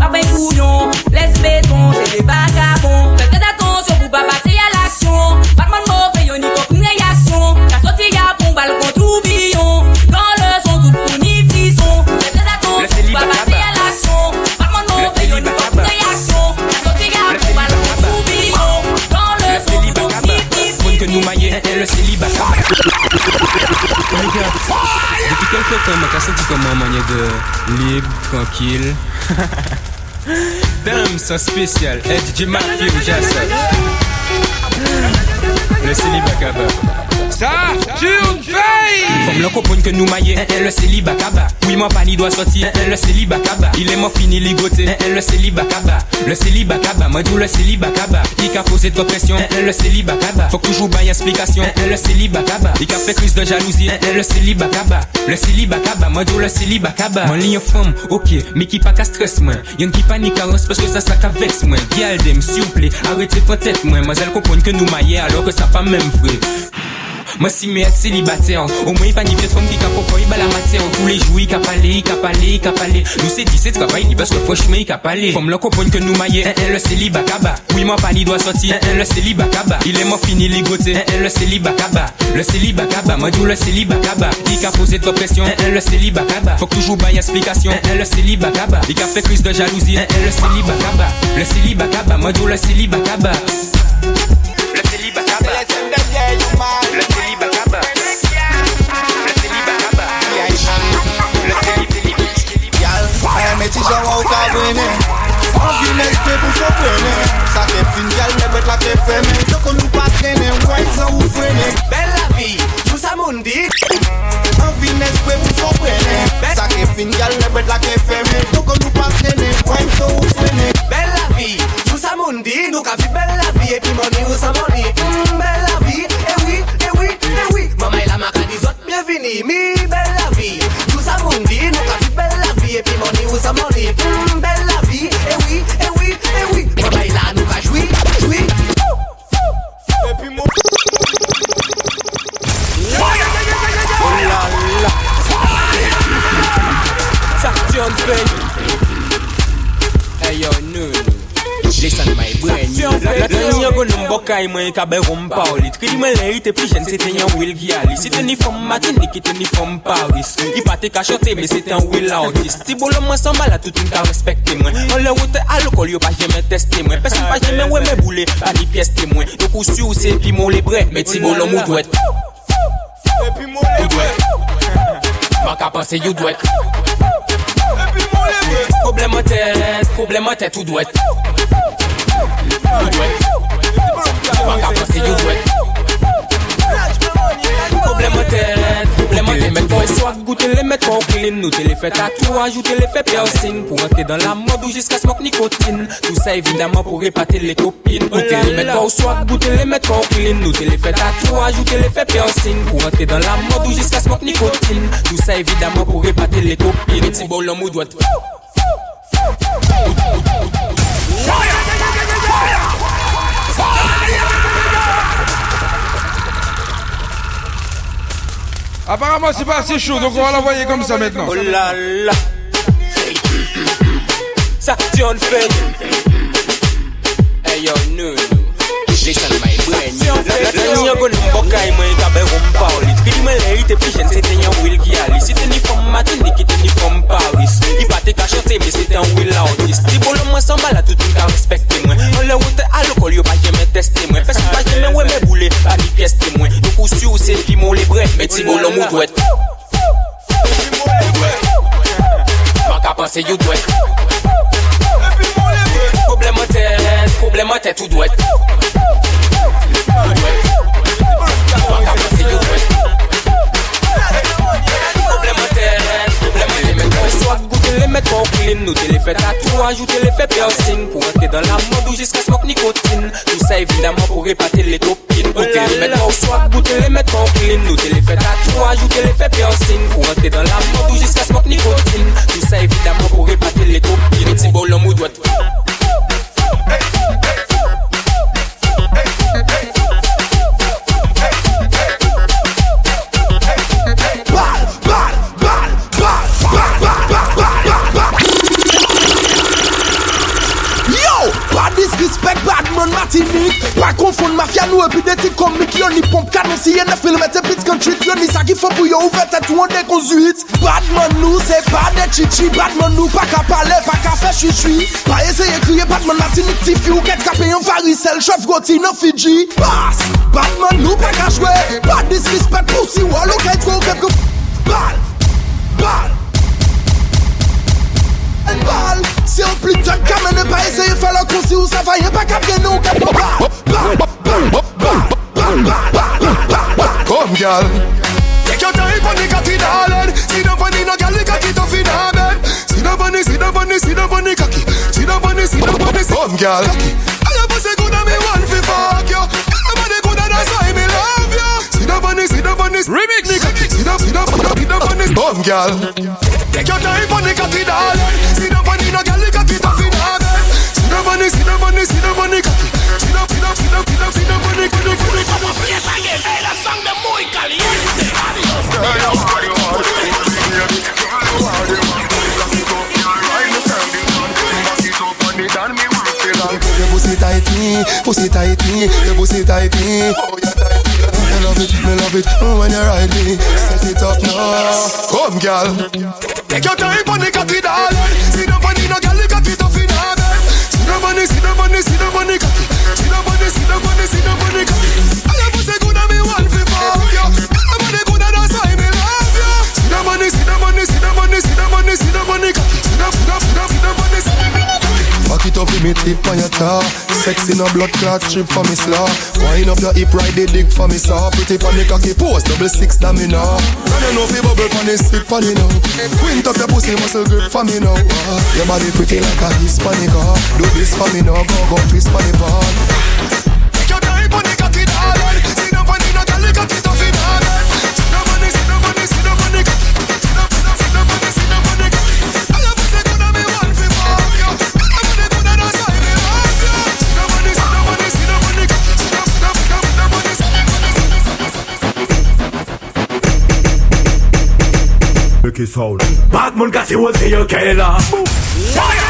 I beg you. Temps, je me senti comme un manière de libre, tranquille. Damn, c'est spécial. Hey, DJ Matthew, ça. Le célibat kaba.
Ça, tu
Faut me le comprendre que nous maillons, le célibat kaba. Oui, mon pani doit sortir, le célibat kaba. Il est mort fini ligoté, le célibat kaba. Le célibat kaba, moi dis le célibat kaba. Il a posé de pression, le célibat kaba. Faut que toujours bailler explication, le célibat kaba. Il a fait crise de jalousie, le célibat kaba. Le célibat kaba, moi dis le célibat kaba. Mon ligne femme, ok, mais qui pas qu'à stress, moi. Y'en qui panique à parce que ça, ça qu'à vex, moi. Galdem, s'il vous plaît, arrêtez votre tête, moi. Moi, elle comprend que nous maillons alors que ça pas même vrai. Moi si mais être célibataire Au moins pas ni pièce femme qui pour il bat la matière. Tous les jours il cap aller, il cap aller, il cap aller Nous c'est dit c'est travail ni parce que franchement il cap aller Faut me le comprendre que nous maillons. Le célibat Oui mon pani doit sortir le célibat Il est mort fini ligoté le célibat Le célibat kaba, moi dis le célibat kaba Il cap posé de pression le célibat kaba Faut toujours bailler explication. Le célibat kaba Il cap fait crise de jalousie? Le célibat Le célibat moi dis le célibat Le célibat Le célibat kaba
ti jan waw ka vwene Anvi nespe pou so prene. Sa ke fin gal me bet la ke feme Yo kon nou pa trene, woy zan ou frene.
Bel la vi, jou sa moun
di. Anvi nespe pou so prene. Sa ke fin gal me bet la ke feme Yo kon nou pa trene, woy zan ou frene.
Bel la vi, jou sa moun di. Nou ka vi bel la vi, epi moni ou sa moni. Mm, bel la vi, ewi, ewi, ewi Mama e, e, e la maka di zot, bienveni Mi. Bel la vi et money ou sans money. Mm, belle la vie, eh oui, eh oui, eh oui. Maman et la joui, joui.
Et puis mon
Oh
tient fait Hey yo, Deni yon goun mbokay mwen yon kabe rom paoli Tri mwen lè yon te pli jen se ten yon wil gyali Si ten yon fom matin li ki ten yon fom paris Yon pa te kachote me se ten wil autis Ti bolon mwen san bala tout mwen ka respekte mwen An lè wote alokol yon pa jemen teste mwen Peson pa jemen wè mè boule pa ni pieste mwen Yo kousi ou se pi moun le bre Me ti bolon mou dwet Mou dwet Maka panse yon dwet Problema tèt, problema tèt ou dwet Ou dwet Maka panse you dwet Problem an tèt, problem an tèt Met kon swag, goute le met kon clean Nou te le fè tatou, ajoute le fè piercing Pour entrer dans la mode ou jusqu'à smoke nicotine Tout ça évidemment pour épater les copines Goute le met kon swag, goute le met kon clean Nou te le fè tatou, ajoute le fè piercing Pour entrer dans la mode ou jusqu'à smoke nicotine Tout ça évidemment pour épater les copines
Apparemment, c'est pas assez chaud, donc on va l'envoyer comme ça maintenant.
Oh là là. Ça tient fait Hey yo, no, Jason my brand new Nan yon kon mbokay mwen kabe rom pa ou li Pili mwen le ite pi jen se ten yon wil ki ali Si ten yon matin ni ki ten yon Paris. I pati ka chante me se ten wil autis Di bolo mwen san bala tout mwen ka respekte mwen On le wote alokol yo pa jeme teste mwen Fes pa jeme we me boule pa ni pies temwen Nou kousi ou se pi moun le bret Me ti bolo mou dwet Mwen ka panse yo dwet Problème en tête, problème en tête, tout goûter les mettre en clean, nous te les fait tatouage, ajouter les fait piercing la mode ou jusqu'à smoke nicotine. Tout ça évidemment pour épater les mettre en clean, nous te fait piercing la mode ou jusqu'à smoke nicotine. Tout ça évidemment pour épater les copines Petit bol l'homme ou
timik Pa konfon mafya nou epi de ti komik Yon ni pomp kanon si yon e filmet e pit kontrit Yon ni sa ki fon pou yo ouve tet ou an de konzuit Badman nou se pa de chichi. Badman nou pa ka pale, pa ka fe chichui Pa eseye kriye badman la timik ti fi Ou ket kape yon varisel, chef goti nan Fiji Bas, badman nou pa ka jwe Bad disrespect pou si walo ket go ket go Bal, bal Bal Se yon pli tan kamen e pa eseye fè lò konsi ou sa fayen pa kap gen nou gen Ba, ba, ba, ba, ba, ba, ba, ba, ba, ba,
Kom gyal
Take your time pon di kaki nan led Si nan pon di nan gyal di kaki to fi nan bed Si nan pon di, si nan pon di, si nan pon di kaki Si nan pon di,
si nan
pon di, si nan pon di kaki Ayo pon se gouda mi wan fi fok yo Ayo pon di nan sa mi love yo Si nan pon di, si nan pon di,
remix
ni kaki Si nan, si nan, si nan, si
nan pon di Kom gyal
Take your time on the cocky darling See the bunny no girl the cocky tough in See the bunny, see the bunny, see the bunny cocky See the, see the, see the, see the, see the bunny, bunny, bunny, bunny
la sangre muy caliente.
Pussy tight me, pussy tight me, your pussy tight me. Oh, you tight me. Me love it, me love it when you ride me. Set it up now, come girl.
Take your time on the darling See the bunny no girl
Back it up with me tip on your top. Sexy no blood clot strip for me slaw Wind up your hip ride the dick for me saw Pretty pon the cocky pose double six na me now And you know fi bubble pon the stick pon me now Quint up your pussy muscle grip for me now Your body pretty like a Hispanic ah. Do this for me now go go twist pon the ball
Funky Soul. Batman kasi will see your killer. Fire!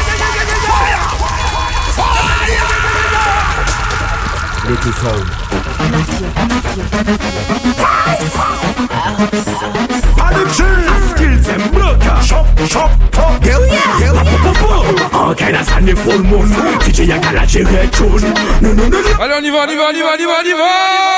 Fire! Fire! Funky Soul.
Allez, on y va, on y va, on y va, on y va, on y va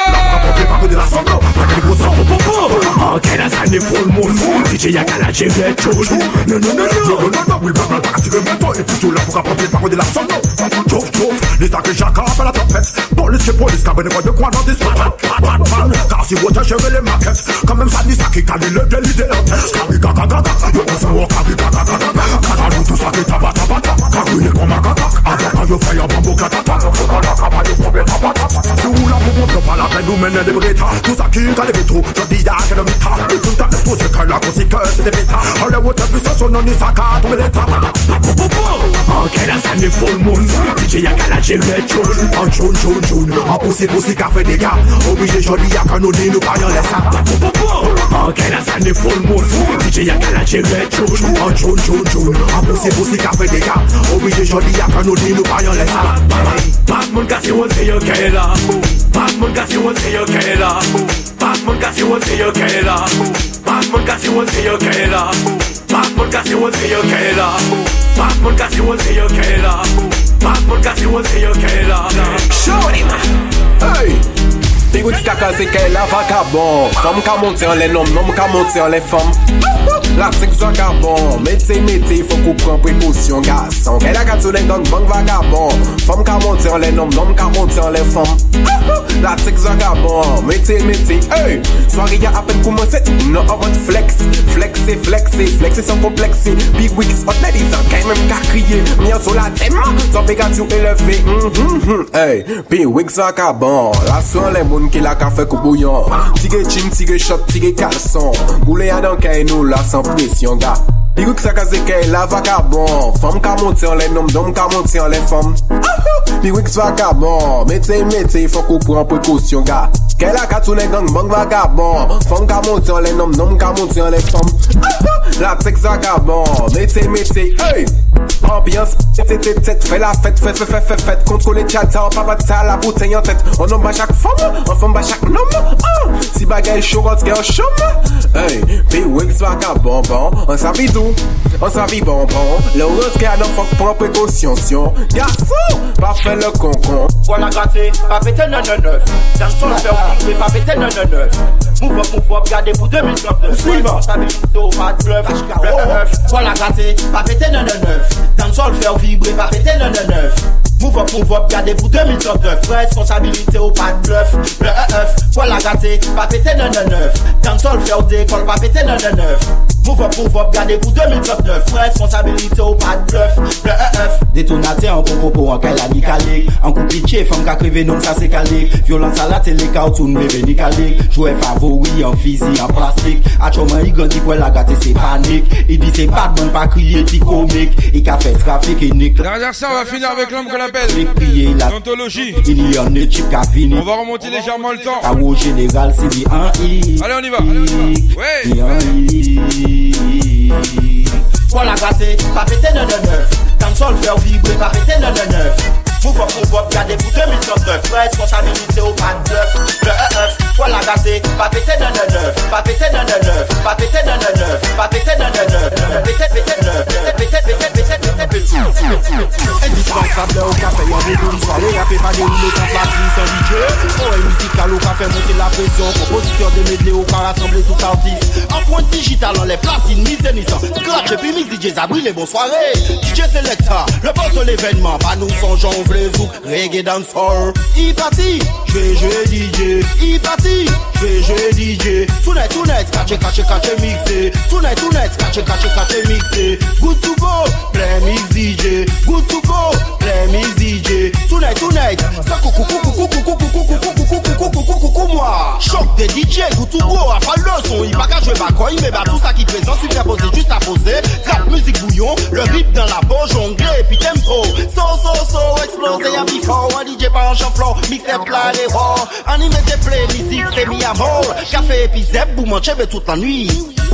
le coin dans des spats Batman, car si vous t'achevez les maquettes Quand même ça dit ça qui calme le délit des hôtes Kari gaga gaga, yo kose wo kari gaga gaga Kata nou tout sa ki taba taba taba Kari ne koma gaga, agaka yo fay a bambo katata Kala kama yo kobe taba taba Si ou la pou montre la peine ou mene de breta Tout sa kale veto, yo di ya ke mita Et tout ta se ke la kosi ke se de beta Ole wo te pise son noni sa ka tombe de taba Anke la sa full moon. DJ ya kala jel chun chun chun chun, an posi posi café des gars Obligé jodi ya kan nou ni nou pa yon lesa Anke la san ni full moon DJ ya kan la che red tune An tune tune tune An pousi pousi café des gars Obligé jodi ya kan nou ni nou pa yon lesa Batman kasi won se yo kela. Batman kasi won se yo kela. Batman kasi won se yo kela. Batman kasi won se yo kela. Batman kasi won se yo kela. Batman kasi won se yo
kela. Batman kasi won se yo kela.
Show him! Hey Ti gout skaka se ke la vakabon Fom ka monte an le nom, nom ka monte an le fom La tik zakabon Meti meti fok ou pran prekosyon gason. Ke la katounen donk bank vakabon Fom ka monte an le nom, nom ka monte an le fom La tik zakabon Meti meti, hey! Swari ya apen koumanse, nou an want flex. Flexi, flexi, flexi san kompleksi Big wigs, hot ladies an kay men ka kriye. Myan sou la tema, son pekatyou eleve. Hey, big wigs zakabon La sou an le moun fèm ki la ka fè kou bouyon. Tige jim, tige shot, tige kalson. Moule a dan kè nou la san presyon ga. Pi wik sa ka zeke la vakabon Fom ka monte an le nom, dom ka monte an le fom Pi wik sa vakabon Mete mete fok ou pran prekosyon ga Ke la katounen gang bang vakabon Fom ka monte an le nom, dom ka monte an le fom La tek vakabon Mete mete, hey! Ambiance, tête, tête, tête, fais la fête, fête, fête, fête, fête, contrôle les tchata, on pas ça, la bouteille en tête, on nomme à chaque femme, on femme à chaque homme, ah! si bagaille chaud, on se gagne en chôme, hey, puis Wix va qu'à bonbon, on s'habille tout, An sa vi bonbon, le roske anan fok pran prekonsyansyon Gassou, pa fe le
konkon Wan a gratte, pa pete 999 Danson fè ou kikwe, pa pete 999 Move up, move up, gade pou 2039 Suivant, ta ve chito, pa bluff, bluff Wan a gratte, pa pete 999 Danson fè ou vibre, pa pete 999 Move up, move up, gade pou 2039 Responsabilite ou pa bluff, bluff Wan a gratte, pa pete 999 Danson fè ou dekol, pa pete 999 Move up, move up, gade pou 2039 Responsabilite ou pa d'bluff, le EF Detonate an kon popo an kay la ni kalik An kou pitche, fam ka krive non sa se kalik Violence à la tele ka ou tou nleve ni kalik favori an fizi an plastik A choman i gandi kwen la gate se panik I di se badman pas kriye ti comique, il ka fait trafic et nique.
Derrière ça on va finir avec l'homme qu'on appelle
prier la
L'anthologie
Il y en a chip ka fini.
On va remonter légèrement le temps.
Ka général c'est bien i.
Allez on y va, allez on y va. Ouais
mélodie Pour la gratter, pas péter 999 Comme ça le faire vibrer, pas péter 999 Mouvement pour votre garder pour 2039 Responsabilité au pas de voilà gâté, pas péter non non neuf. Pas péter non non neuf, pas péter non non neuf. Pas péter non non neuf, péter péter neuf Indispensable au café, y'a des Y'a fait pas dérouler sans platine, sans DJ Oreille musicale au café, monter la pression. Compositeur de medley au car rassembler tout artiste. En point digital, on les platines, mise et nissan Scratch et puis DJ Zabri, les bonnes soirées. DJ Selecta, le boss de l'événement. Pas nous songeons, on veut reggae dancehall I parti, jouer DJ I parti, j'vais jouer DJ Tonight, tonight, catch catch catch mixé Tonight, tonight, catch catch catch mixé Good to go, play mix DJ Good to go, play mix DJ Tonight, tonight, ça coucou coucou coucou coucou coucou coucou coucou coucou coucou moi Choc des DJ, good to go, à faire le son Il qu'à jouer bacoin, mais bah tout ça qui présent Superposé, juste à poser Trap, musique bouillon, le rythme dans la peau Jongler, puis tempo So, so, so, explosé, y'a before Un DJ pas en chanflon, mixtape là, les rois Anime des play, Zik se mi amor Kafe epi zeb pou manche be tout la nwi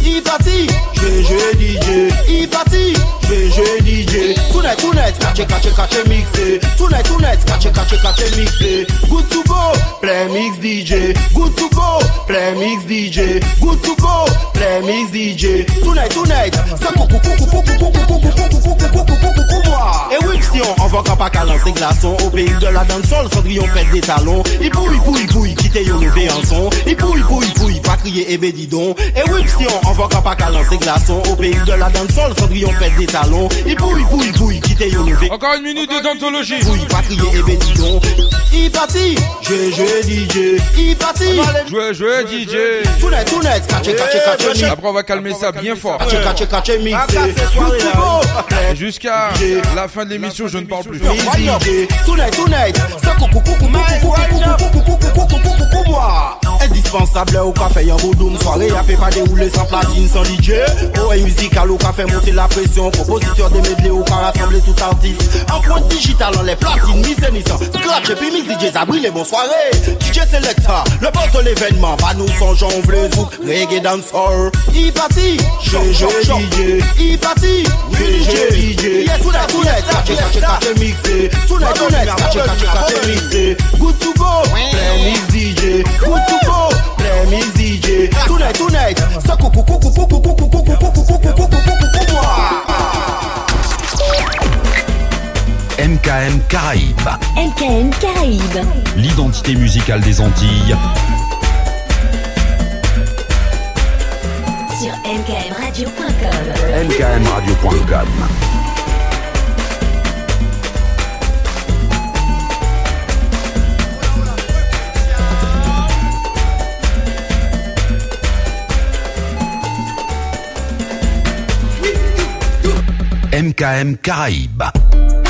Il parti, jouer DJ Il parti, jouer DJ Tonight, tonight, catch, catch, catch, mixé Tonight, tonight, catch, catch, catch, mixé Good to go, play mix DJ Good to go, play mix DJ Good to go, play mix DJ Tonight, tonight, ça coucou, coucou, coucou, coucou, coucou, coucou, coucou, coucou, coucou, moi Et oui, si on envoie qu'un pack à lancer glaçon Au pays de la dancehall, Cendrillon pète des talons Il pouille, pouille, pouille, quitter yon levé en son Il pouille, pouille, pouille, pas crier, eh ben dis donc Et oui, si on envoie qu'un pack à lancer glaçon Au pays de la dancehall, Cendrillon pète des talons Il pouille, pouille, pouille, quitter yon levé
Encore une minute de d'anthologie.
Pouille, pas crier, eh ben dis donc Il parti, je, je, DJ Il parti,
DJ.
catch, catch, mix
Après, on va calmer ça bien fort. Jusqu'à la fin de l'émission, je ne parle plus.
Ça coucou, coucou, coucou, coucou, coucou, coucou, coucou, coucou, coucou, coucou, moi. Indispensable au café, y'a beau soirée, fait pas dérouler sans platine sans DJ fait monter la pression Compositeur des medley ou rassemblé tout artiste Empreinte digitale en les platines, mis et nissan Scratch et puis mix DJ Zabri les bonnes soirées DJ Selecta, le boss de l'événement Pas nous songeons, on zouk, reggae dancehall I parti, GG DJ I parti, DJ Yes, tout net, tout net, caché, caché, caché, mixé Tout net, tout net, mixé Good to go, play mix DJ Good to go
MKM
Caraïbes.
MKM Caraïbes.
L'identité musicale des Antilles.
Sur mkmradio.com.
mkmradio.com. MKM Caraïbes.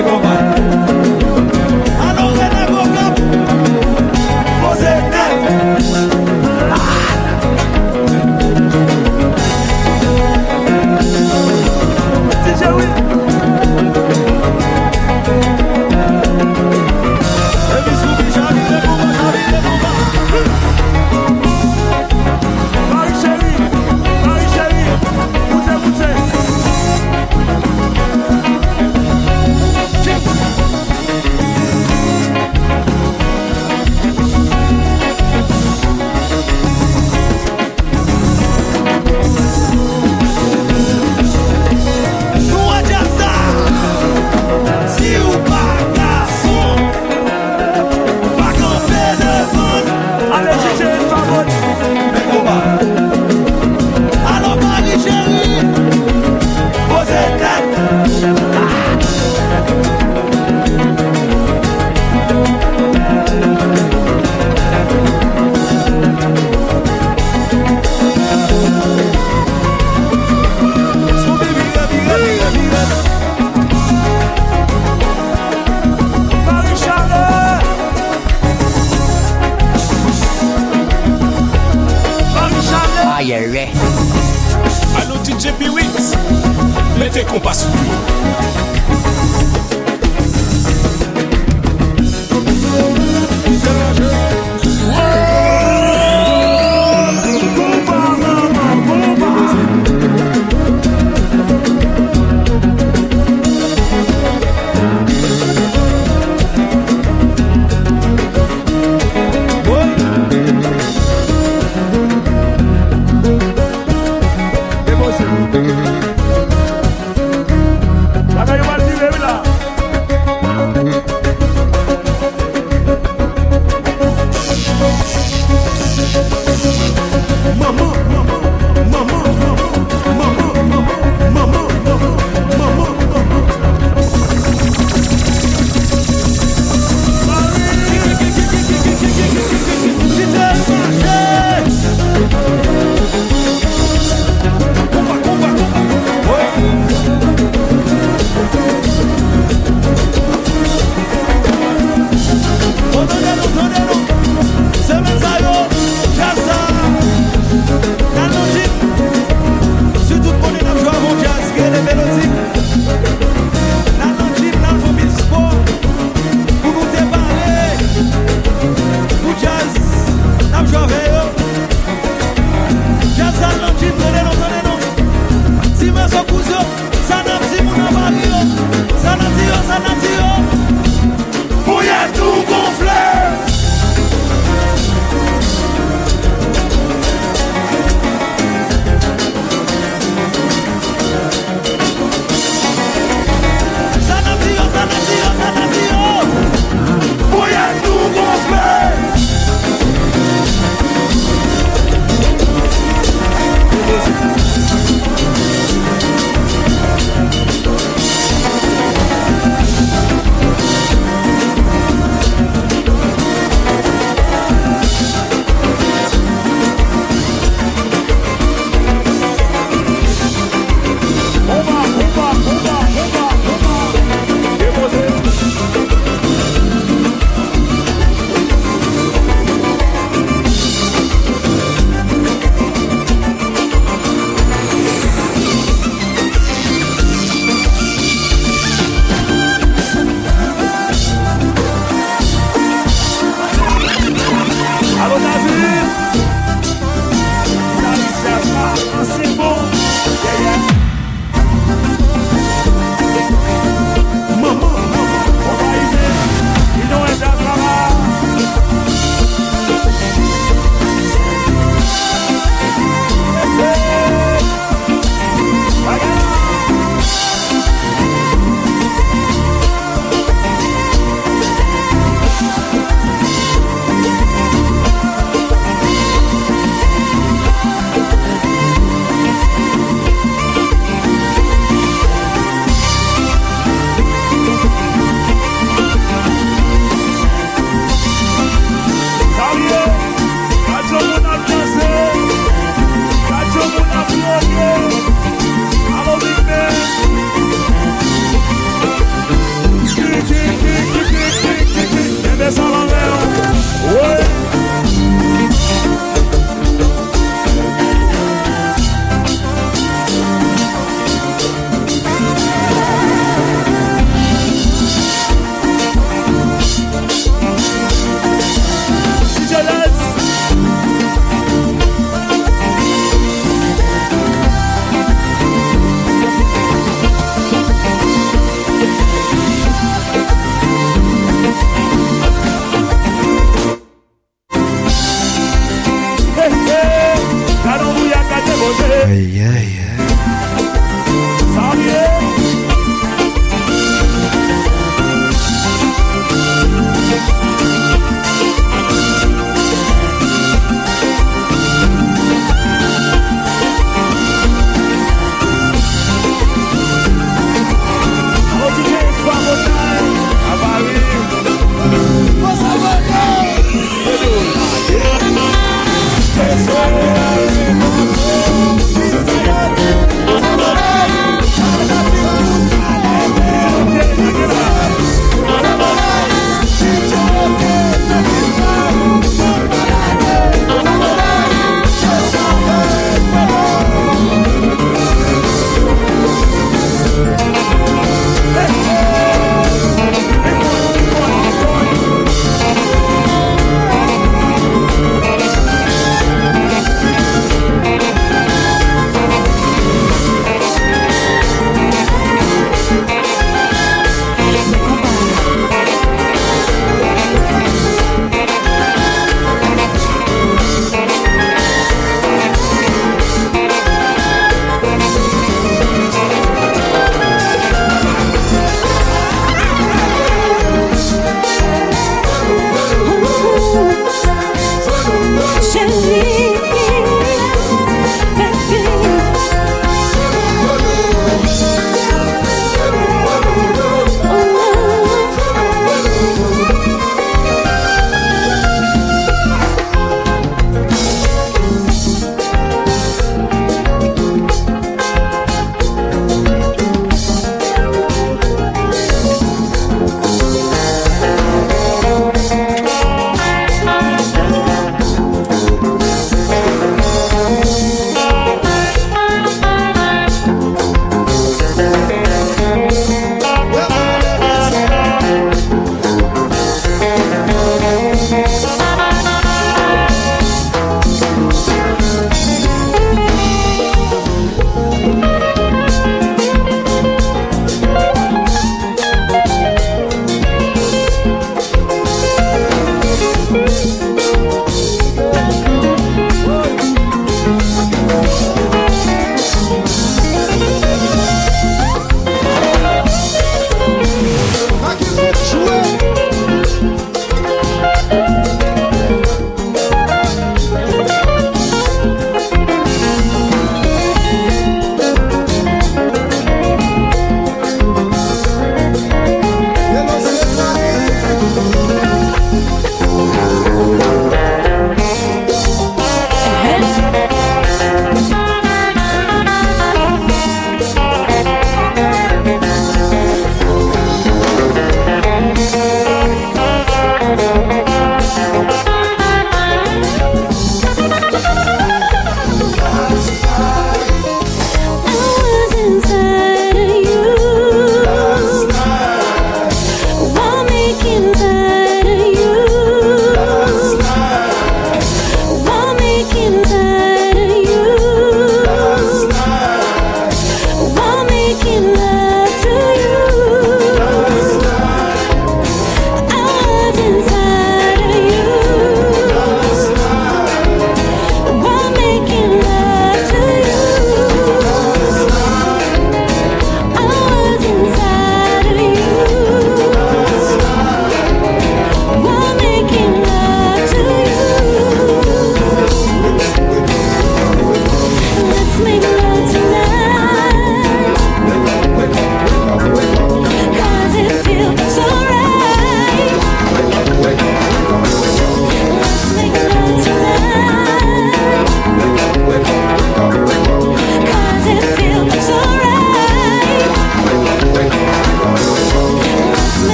Jehová.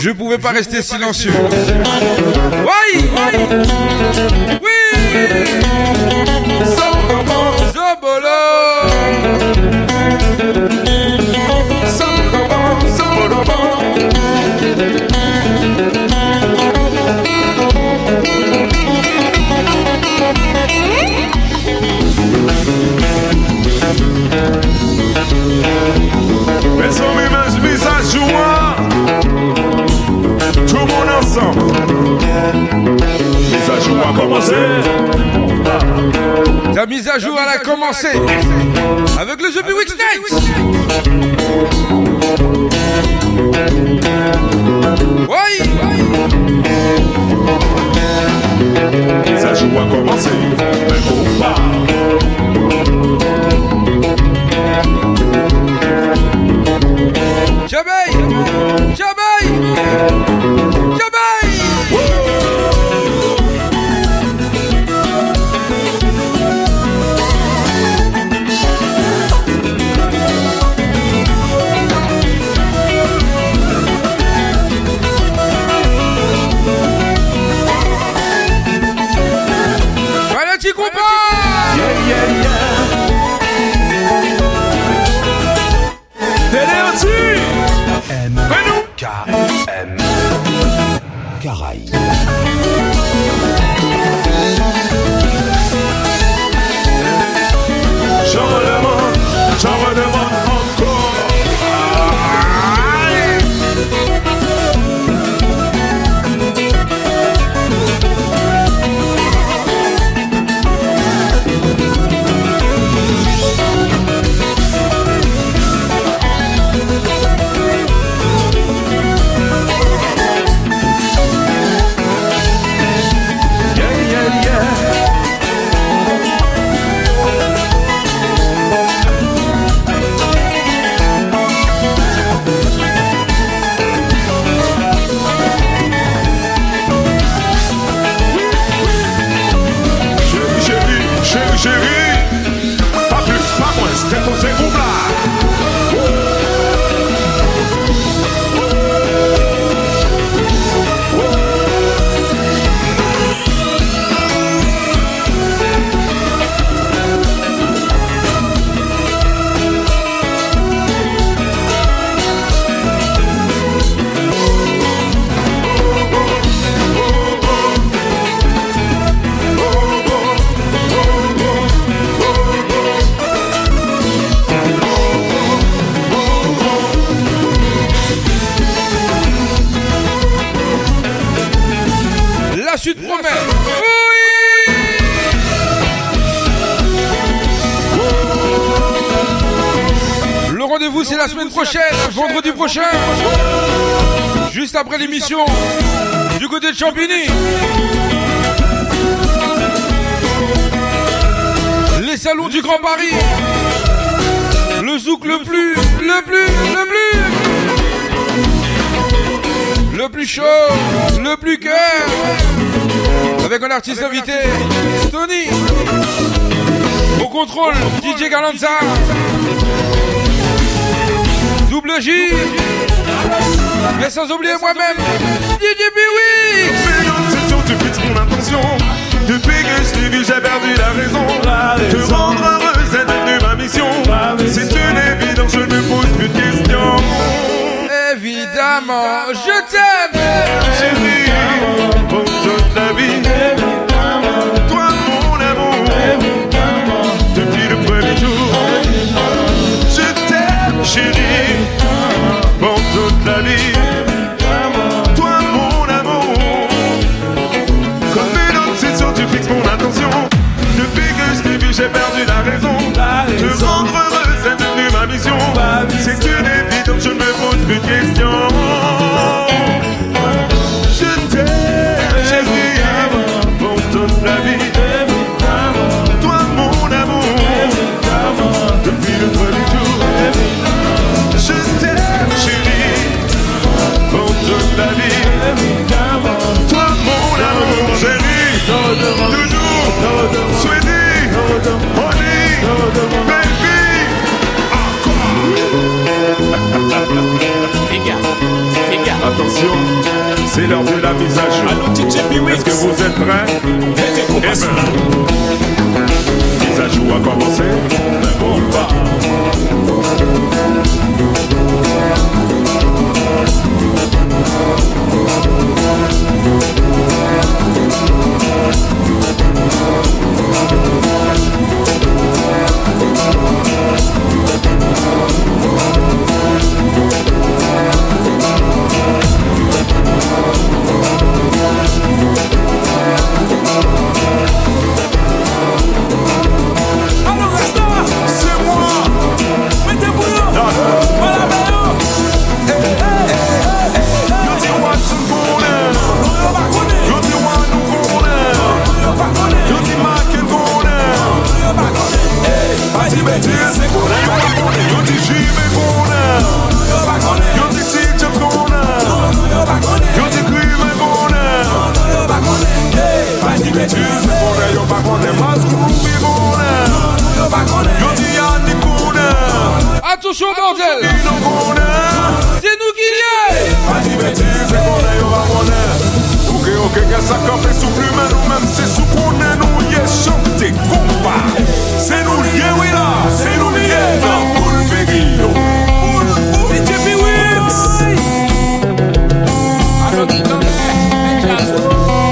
Je pouvais pas rester silencieux. Oui Oui. Zobolo
commencé.
Ta mise à jour elle a commencé. Avec le jeu Week Night Oui
Mise à jour a commencé Mais faut pas
la semaine prochaine, vendredi prochain. Juste après l'émission du côté de Champigny. Les salons du Grand Paris. Le zouk le plus, le plus, le plus. Le plus chaud, le plus cœur. Avec un artiste invité, Tony. Au contrôle, DJ Galanza. Double J. Mais sans oublier moi-même, DJ Biwix.
C'est sûr, tu fixes mon intention. Depuis que je t'ai vu, j'ai perdu la raison. Te rendre heureux, c'est devenu ma mission. C'est une évidence, je ne pose plus de questions.
Évidemment, je t'aime.
Chérie, pour toute la vie them, honey, tell them, baby, encore. Fais gaffe. Attention, c'est l'heure de la mise à jour. Allô, DJ Est-ce que vous êtes prêts? Eh ben, mise à jour a commencé. Ne coule pas. pa konen.
Maskou bi konen Yo
pa konen.
Yo
di an di konen Atosyon
bordel. Di nou
konen Se nou ki liye A di beti se konen
yo
pa konen. Ouke ouke ke sa kape sou plume nou men Se sou konen nou ye chante kompa Se nou liye wila Se nou liye. Nan koul fegi yo. Oul oul Dije pi wila Ano di kone Dije pi
wila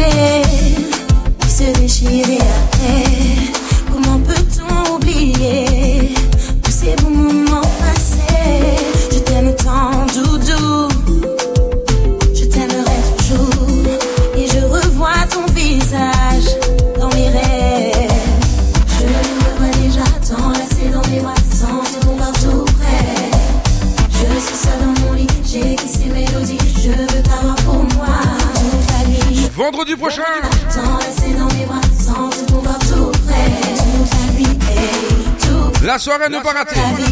me. joga no bagaço.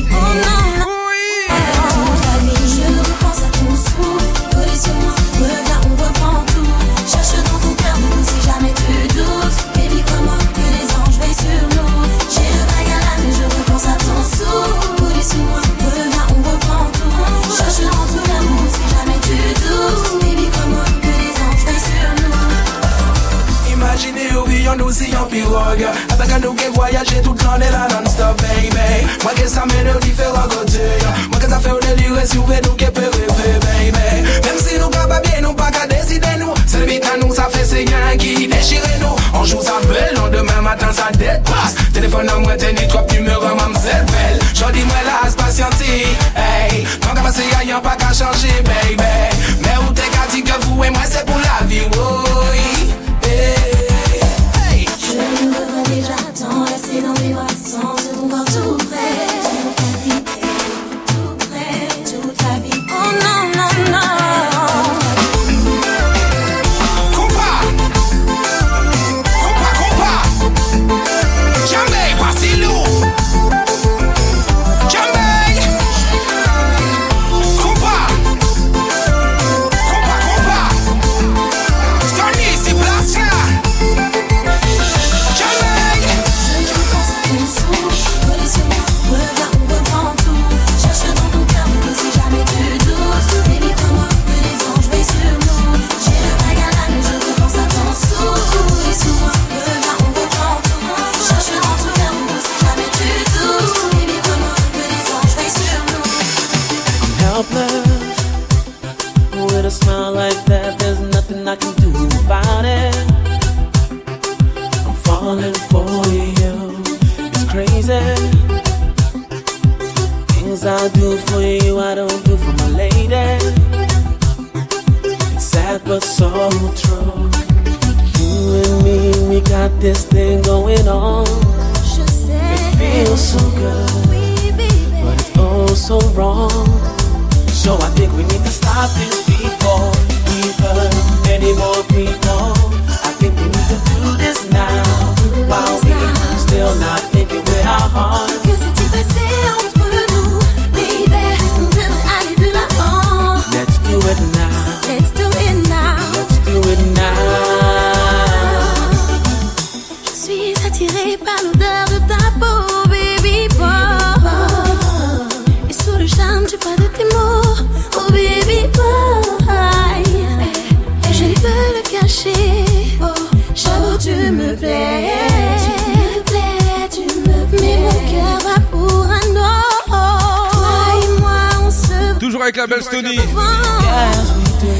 la
belle Stony.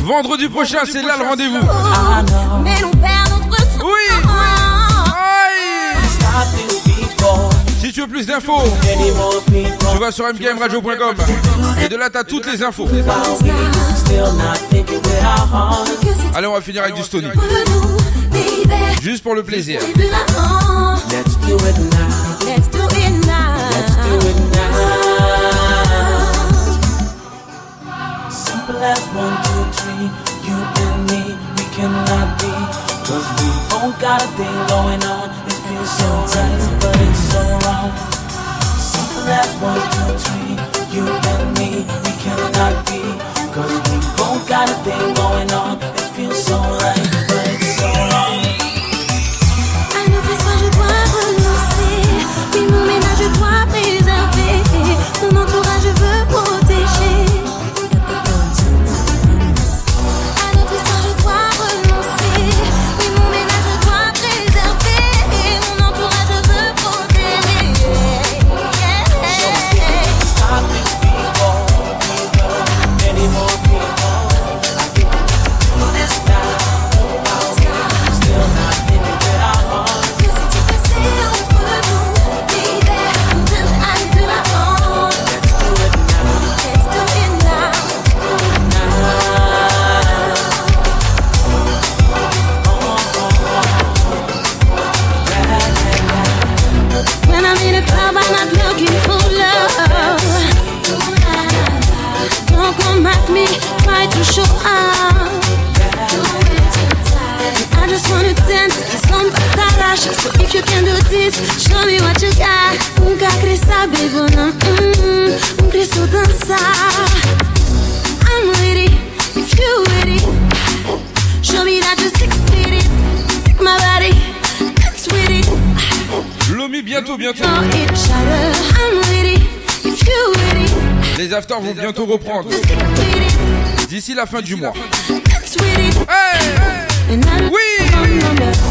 Vendredi prochain, c'est là le rendez-vous. Oui. Si tu veux plus d'infos, tu vas sur mkmradio.com. Et de là, t'as toutes les infos. Allez, on va finir avec du Stony. Juste pour le plaisir.
last one, two, three. You and me, we cannot be. Cause we both got a thing going on. It feels so right, but it's so wrong. So the last one, two, three. You and me, we cannot be. Cause we both got a thing going on. It feels so right.
bientôt bientôt. les afters vont bientôt reprendre. D'ici la fin du mois. Oui.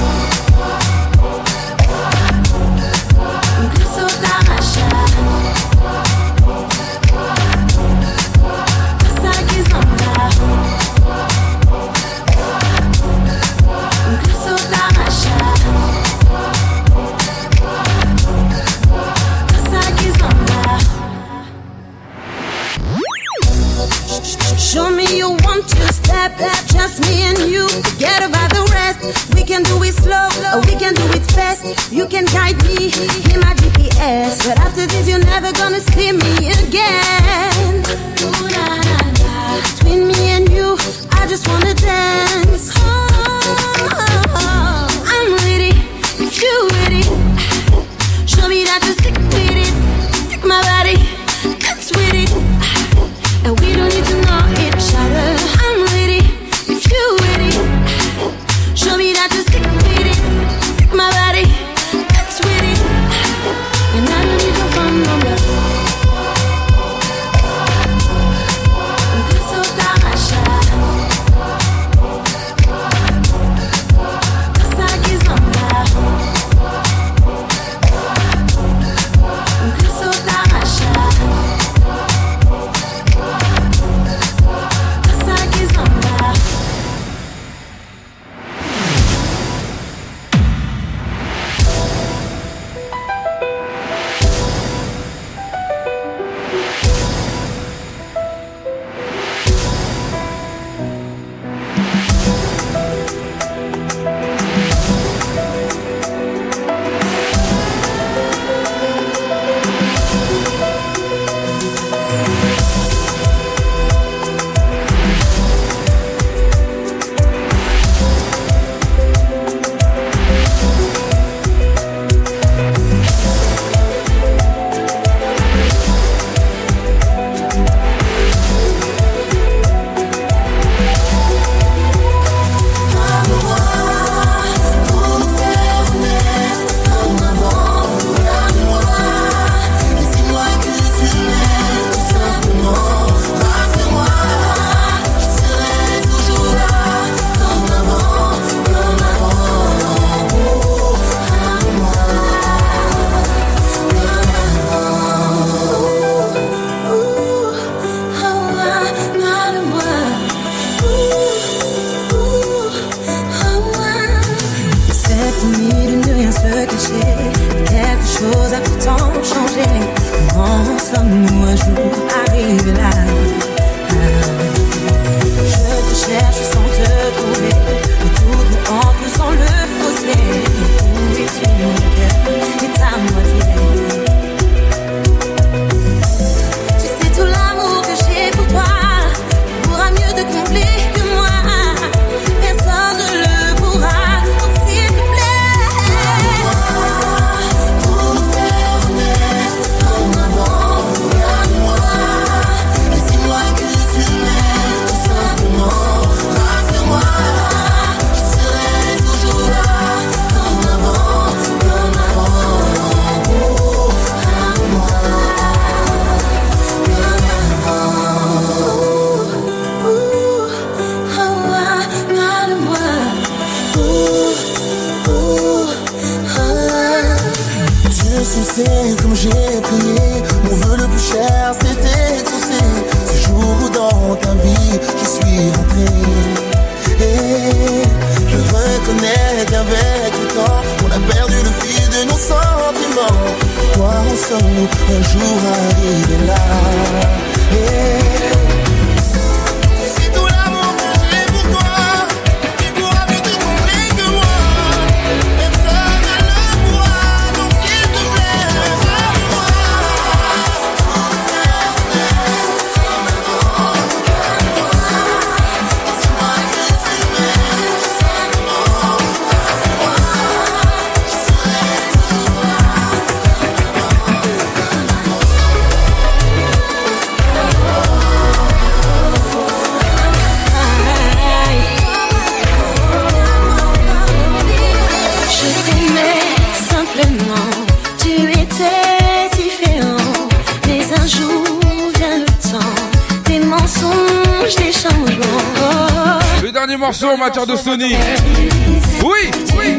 that just me and you. Forget about the rest. We can do it slow, or we can do it fast. You can guide me, hear my GPS. But after this, you're never gonna see me again. Ooh, nah, nah, nah. Between me and you, I just wanna dance. Oh,
morceau en matière de Sony. Oui, oui.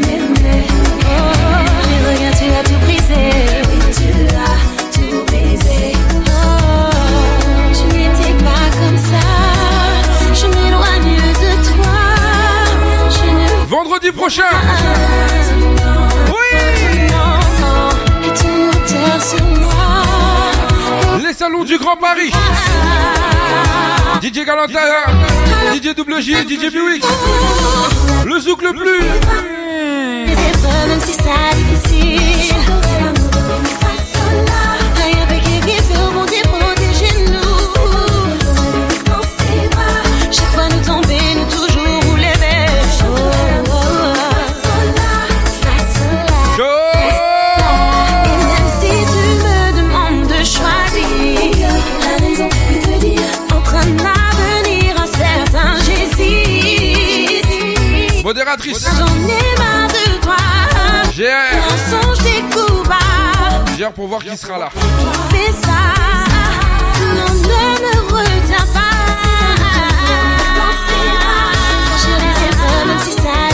Vendredi prochain.
Moi.
Les salons du Grand Paris. DJ Galantin, DJ Double J, DJ Buick. Le zouk le plus.
Coups bas.
GR pour voir qui sera là.
Fais ça. Non, ne me retiens pas. Même si c'est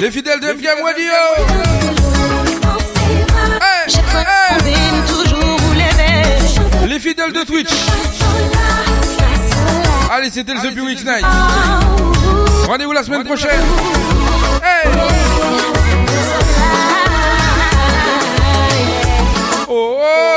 Les fidèles de MGM Radio. Les fidèles de Twitch. Allez, c'était le The Buick Night. Rendez-vous la semaine prochaine. Hey. Oh, oh,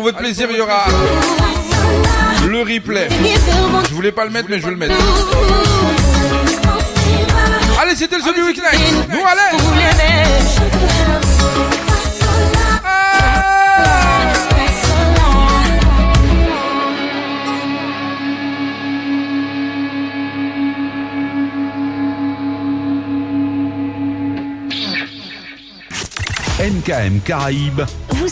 pour votre plaisir, il y aura le replay. Je voulais pas le mettre, mais je vais le mettre. Allez, c'était le The Buick Night. Nous, allez.
MKM Caraïbes